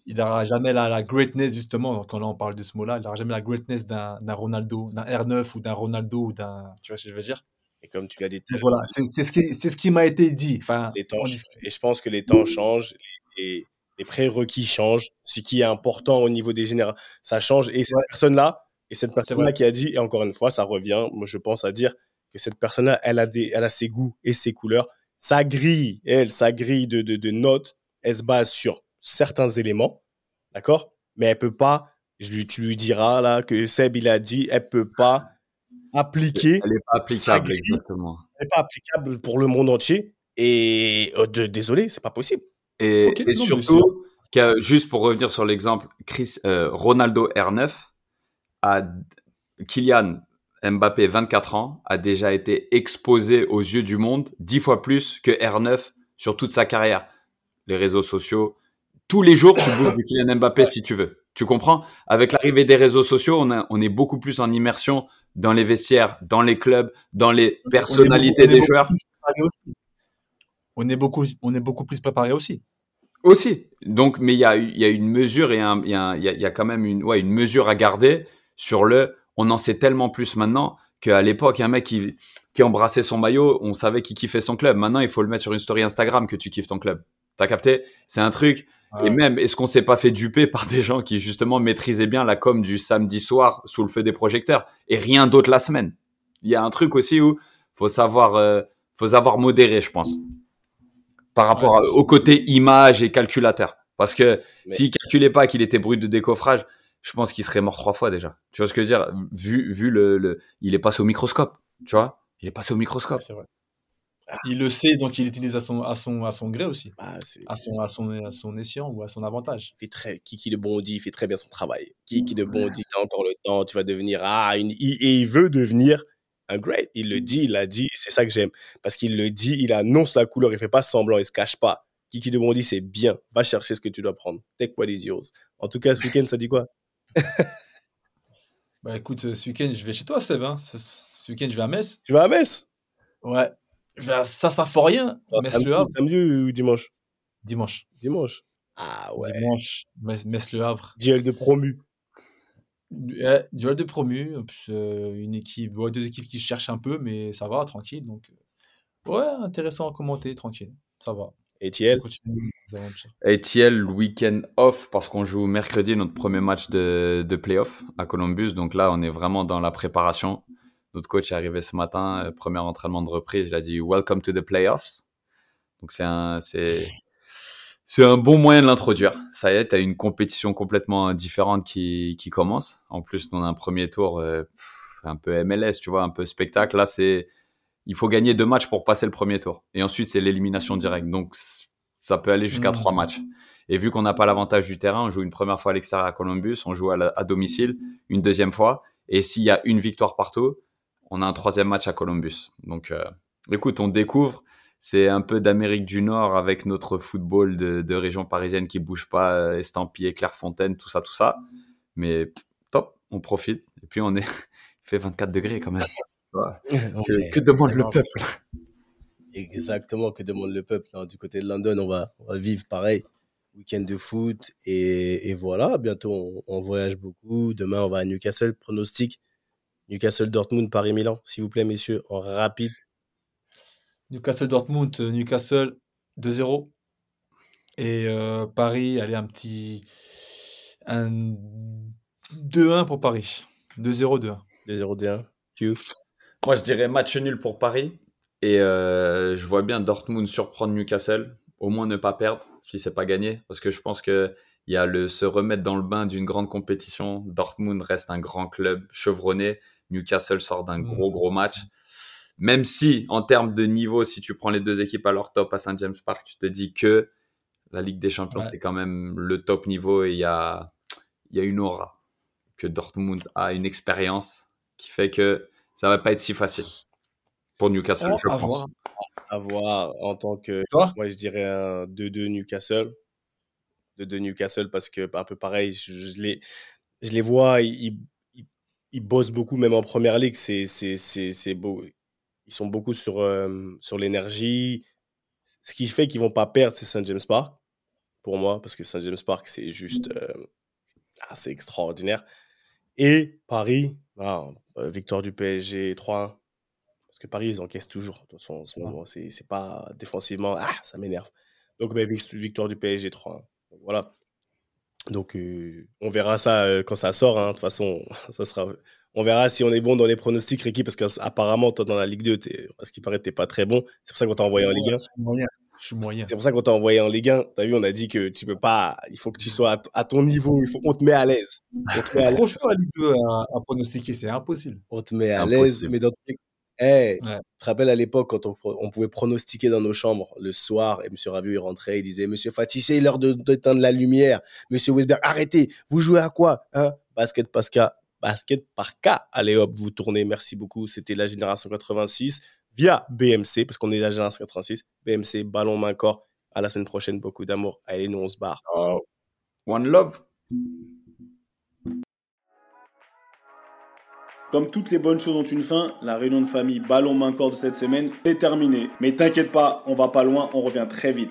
Speaker 1: il n'aura jamais la, la greatness, justement, quand là on parle de ce mot-là, il n'aura jamais la greatness d'un Ronaldo, d'un R9 ou d'un Ronaldo ou d'un. Tu vois ce que je veux dire?
Speaker 4: Et comme tu l'as dit, tout
Speaker 1: voilà, c'est ce qui, c'est ce qui m'a été dit. Enfin,
Speaker 4: les temps. Et je pense que les temps changent et les prérequis changent. Ce qui est important au niveau des générations, ça change. Et cette
Speaker 1: Ouais.
Speaker 4: personne-là, et cette personne-là qui a dit, et encore une fois, ça revient, moi je pense à dire que cette personne-là, elle a, des, elle a ses goûts et ses couleurs. Sa grille, elle, sa grille de, de, de notes, elle se base sur certains éléments, d'accord? Mais elle peut pas, je lui, tu lui diras là que Seb, il a dit, elle peut pas appliquer
Speaker 3: Elle n'est pas applicable,
Speaker 4: grille.
Speaker 3: exactement.
Speaker 4: n'est pas applicable pour le monde entier. Et euh, de- désolé, c'est pas possible.
Speaker 3: Et, surtout, juste pour revenir sur l'exemple, Chris, euh, Ronaldo R9 a Kylian Mbappé, 24 ans, a déjà été exposé aux yeux du monde dix fois plus que R9 sur toute sa carrière. Les réseaux sociaux, tous les jours, tu bouges du Kylian Mbappé si tu veux. Tu comprends? Avec l'arrivée des réseaux sociaux, on, a, on est beaucoup plus en immersion dans les vestiaires, dans les clubs, dans les personnalités des joueurs.
Speaker 1: On est beaucoup, on est beaucoup plus préparé aussi.
Speaker 3: Aussi. Donc, mais il y a, y a une mesure et il y, a, y a quand même une, ouais, une mesure à garder sur le. On en sait tellement plus maintenant qu'à l'époque, un mec qui, qui embrassait son maillot, on savait qu'il kiffait son club. Maintenant, il faut le mettre sur une story Instagram que tu kiffes ton club. T'as capté? C'est un truc. Et même, est-ce qu'on s'est pas fait duper par des gens qui justement maîtrisaient bien la com du samedi soir sous le feu des projecteurs et rien d'autre la semaine? Il y a un truc aussi où faut savoir, euh, faut savoir modérer, je pense, par rapport au côté image et calculateur. Parce que s'il calculait pas qu'il était brut de décoffrage, je pense qu'il serait mort trois fois déjà. Tu vois ce que je veux dire? Vu, vu le, le, il est passé au microscope, tu vois? Il est passé au microscope.
Speaker 1: vrai. Il le sait, donc il l'utilise à son, à, son, à son gré aussi. Bah, à, son, à, son, à son escient ou à son avantage.
Speaker 4: Il fait très, Kiki de Bondy, il fait très bien son travail. Kiki de Bondy, tu as encore le temps, tu vas devenir. Ah, une, et il veut devenir un great. Il le dit, il l'a dit, c'est ça que j'aime. Parce qu'il le dit, il annonce la couleur, il fait pas semblant, il se cache pas. Kiki de Bondy, c'est bien. Va chercher ce que tu dois prendre. Take what is yours. En tout cas, ce week-end, ça dit quoi? <laughs>
Speaker 1: Bah écoute, ce week-end, je vais chez toi, Seb. Hein. Ce, week-end, je vais à Metz.
Speaker 4: Tu vas à Metz?
Speaker 1: Ouais. Je vais à Saint-Symphorien.
Speaker 4: Metz-le Havre. Samedi ou dimanche?
Speaker 1: Dimanche.
Speaker 4: Dimanche. Ah ouais.
Speaker 1: Dimanche, Metz-le Havre.
Speaker 4: Duel de promu.
Speaker 1: Ouais, duel de promu. Euh, une équipe, ouais, deux équipes qui cherchent un peu, mais ça va, tranquille. Donc, euh, ouais, intéressant à commenter, tranquille. Ça va.
Speaker 4: Etiel
Speaker 3: Etiel, week-end off parce qu'on joue mercredi notre premier match de, de playoff à Columbus. Donc là, on est vraiment dans la préparation. Notre coach est arrivé ce matin, euh, premier entraînement de reprise. Il a dit Welcome to the playoffs. Donc c'est un, c'est, c'est un bon moyen de l'introduire. Ça y est, tu as une compétition complètement différente qui, qui commence. En plus, on a un premier tour euh, un peu MLS, tu vois, un peu spectacle. Là, c'est il faut gagner deux matchs pour passer le premier tour. Et ensuite, c'est l'élimination directe. Donc, ça peut aller jusqu'à trois mmh. matchs. Et vu qu'on n'a pas l'avantage du terrain, on joue une première fois à l'extérieur à Columbus, on joue à, domicile une deuxième fois. Et s'il y a une victoire partout, on a un troisième match à Columbus. Donc, euh, écoute, on découvre. C'est un peu d'Amérique du Nord avec notre football de, région parisienne qui bouge pas, euh, estampillé, Clairefontaine, tout ça, tout ça. Mais top, on profite. Et puis, on est, <laughs> il fait 24 degrés quand même. Que, demande le peuple
Speaker 4: Exactement, que demande le peuple. du côté de London, on va, on va vivre pareil. Week-end de foot. Et, et voilà, bientôt on, voyage beaucoup. Demain, on va à Newcastle. Pronostic Newcastle, Dortmund, Paris-Milan, s'il vous plaît, messieurs, en rapide.
Speaker 1: Newcastle, Dortmund, euh, Newcastle 2-0. Et euh, Paris, allez, un petit. Un 2-1 pour Paris. 2-0, 2-1.
Speaker 4: 2-0, 2-1. Tu
Speaker 3: moi, je dirais match nul pour Paris. Et euh, je vois bien Dortmund surprendre Newcastle. Au moins ne pas perdre si c'est pas gagné. Parce que je pense qu'il y a le se remettre dans le bain d'une grande compétition. Dortmund reste un grand club chevronné. Newcastle sort d'un gros, gros match. Même si, en termes de niveau, si tu prends les deux équipes à leur top à Saint James Park, tu te dis que la Ligue des Champions, c'est quand même le top niveau et il y a, y a une aura. Que Dortmund a une expérience qui fait que ça va pas être si facile pour Newcastle, je pense.
Speaker 4: Voir. À voir en tant que. moi, je dirais un 2-2 Newcastle. 2-2 Newcastle parce que, un peu pareil, je, les, je les vois, ils, ils, bossent beaucoup, même en première ligue. C'est, c'est, beau. Ils sont beaucoup sur, euh, sur l'énergie. Ce qui fait qu'ils vont pas perdre, c'est Saint James Park, pour moi, parce que Saint James Park, c'est juste euh, assez extraordinaire. Et Paris, euh, victoire du PSG 3-1. Parce que Paris, ils encaissent toujours. De toute façon, c'est pas défensivement. Ah, ça m'énerve. Donc, ben, victoire du PSG 3-1. Voilà. Donc, euh, on verra ça euh, quand ça sort. Hein. De toute façon, <laughs> ça sera. On verra si on est bon dans les pronostics, Ricky, parce qu'apparemment, toi, dans la Ligue 2, à ce qui paraît, t'es pas très bon. C'est pour ça qu'on t'a envoyé en Ligue 1.
Speaker 1: Je suis moyen.
Speaker 4: C'est pour ça qu'on t'a envoyé en Ligue 1. T'as vu, on a dit que tu peux pas. Il faut que tu sois à, ton niveau. Il faut qu'on te met à l'aise. <laughs>
Speaker 1: On te met à l'aise. la Ligue 2 à, pronostiquer, c'est impossible.
Speaker 4: On te met à l'aise. Mais dans Hey, Tu te rappelles à l'époque quand on, pouvait pronostiquer dans nos chambres le soir et M. Ravieux il rentrait, il disait Monsieur Fatih, c'est l'heure d'éteindre la lumière. Monsieur Westberg, arrêtez. Vous jouez à quoi hein? Basket Pascal, basket par cas. Allez hop, vous tournez. Merci beaucoup. C'était la génération 86 via BMC, parce qu'on est l'agence 86. BMC, ballon main corps. À la semaine prochaine, beaucoup d'amour. Allez, nous, on se barre. Oh.
Speaker 3: One love.
Speaker 2: Comme toutes les bonnes choses ont une fin, la réunion de famille ballon main corps de cette semaine est terminée. Mais t'inquiète pas, on va pas loin, on revient très vite.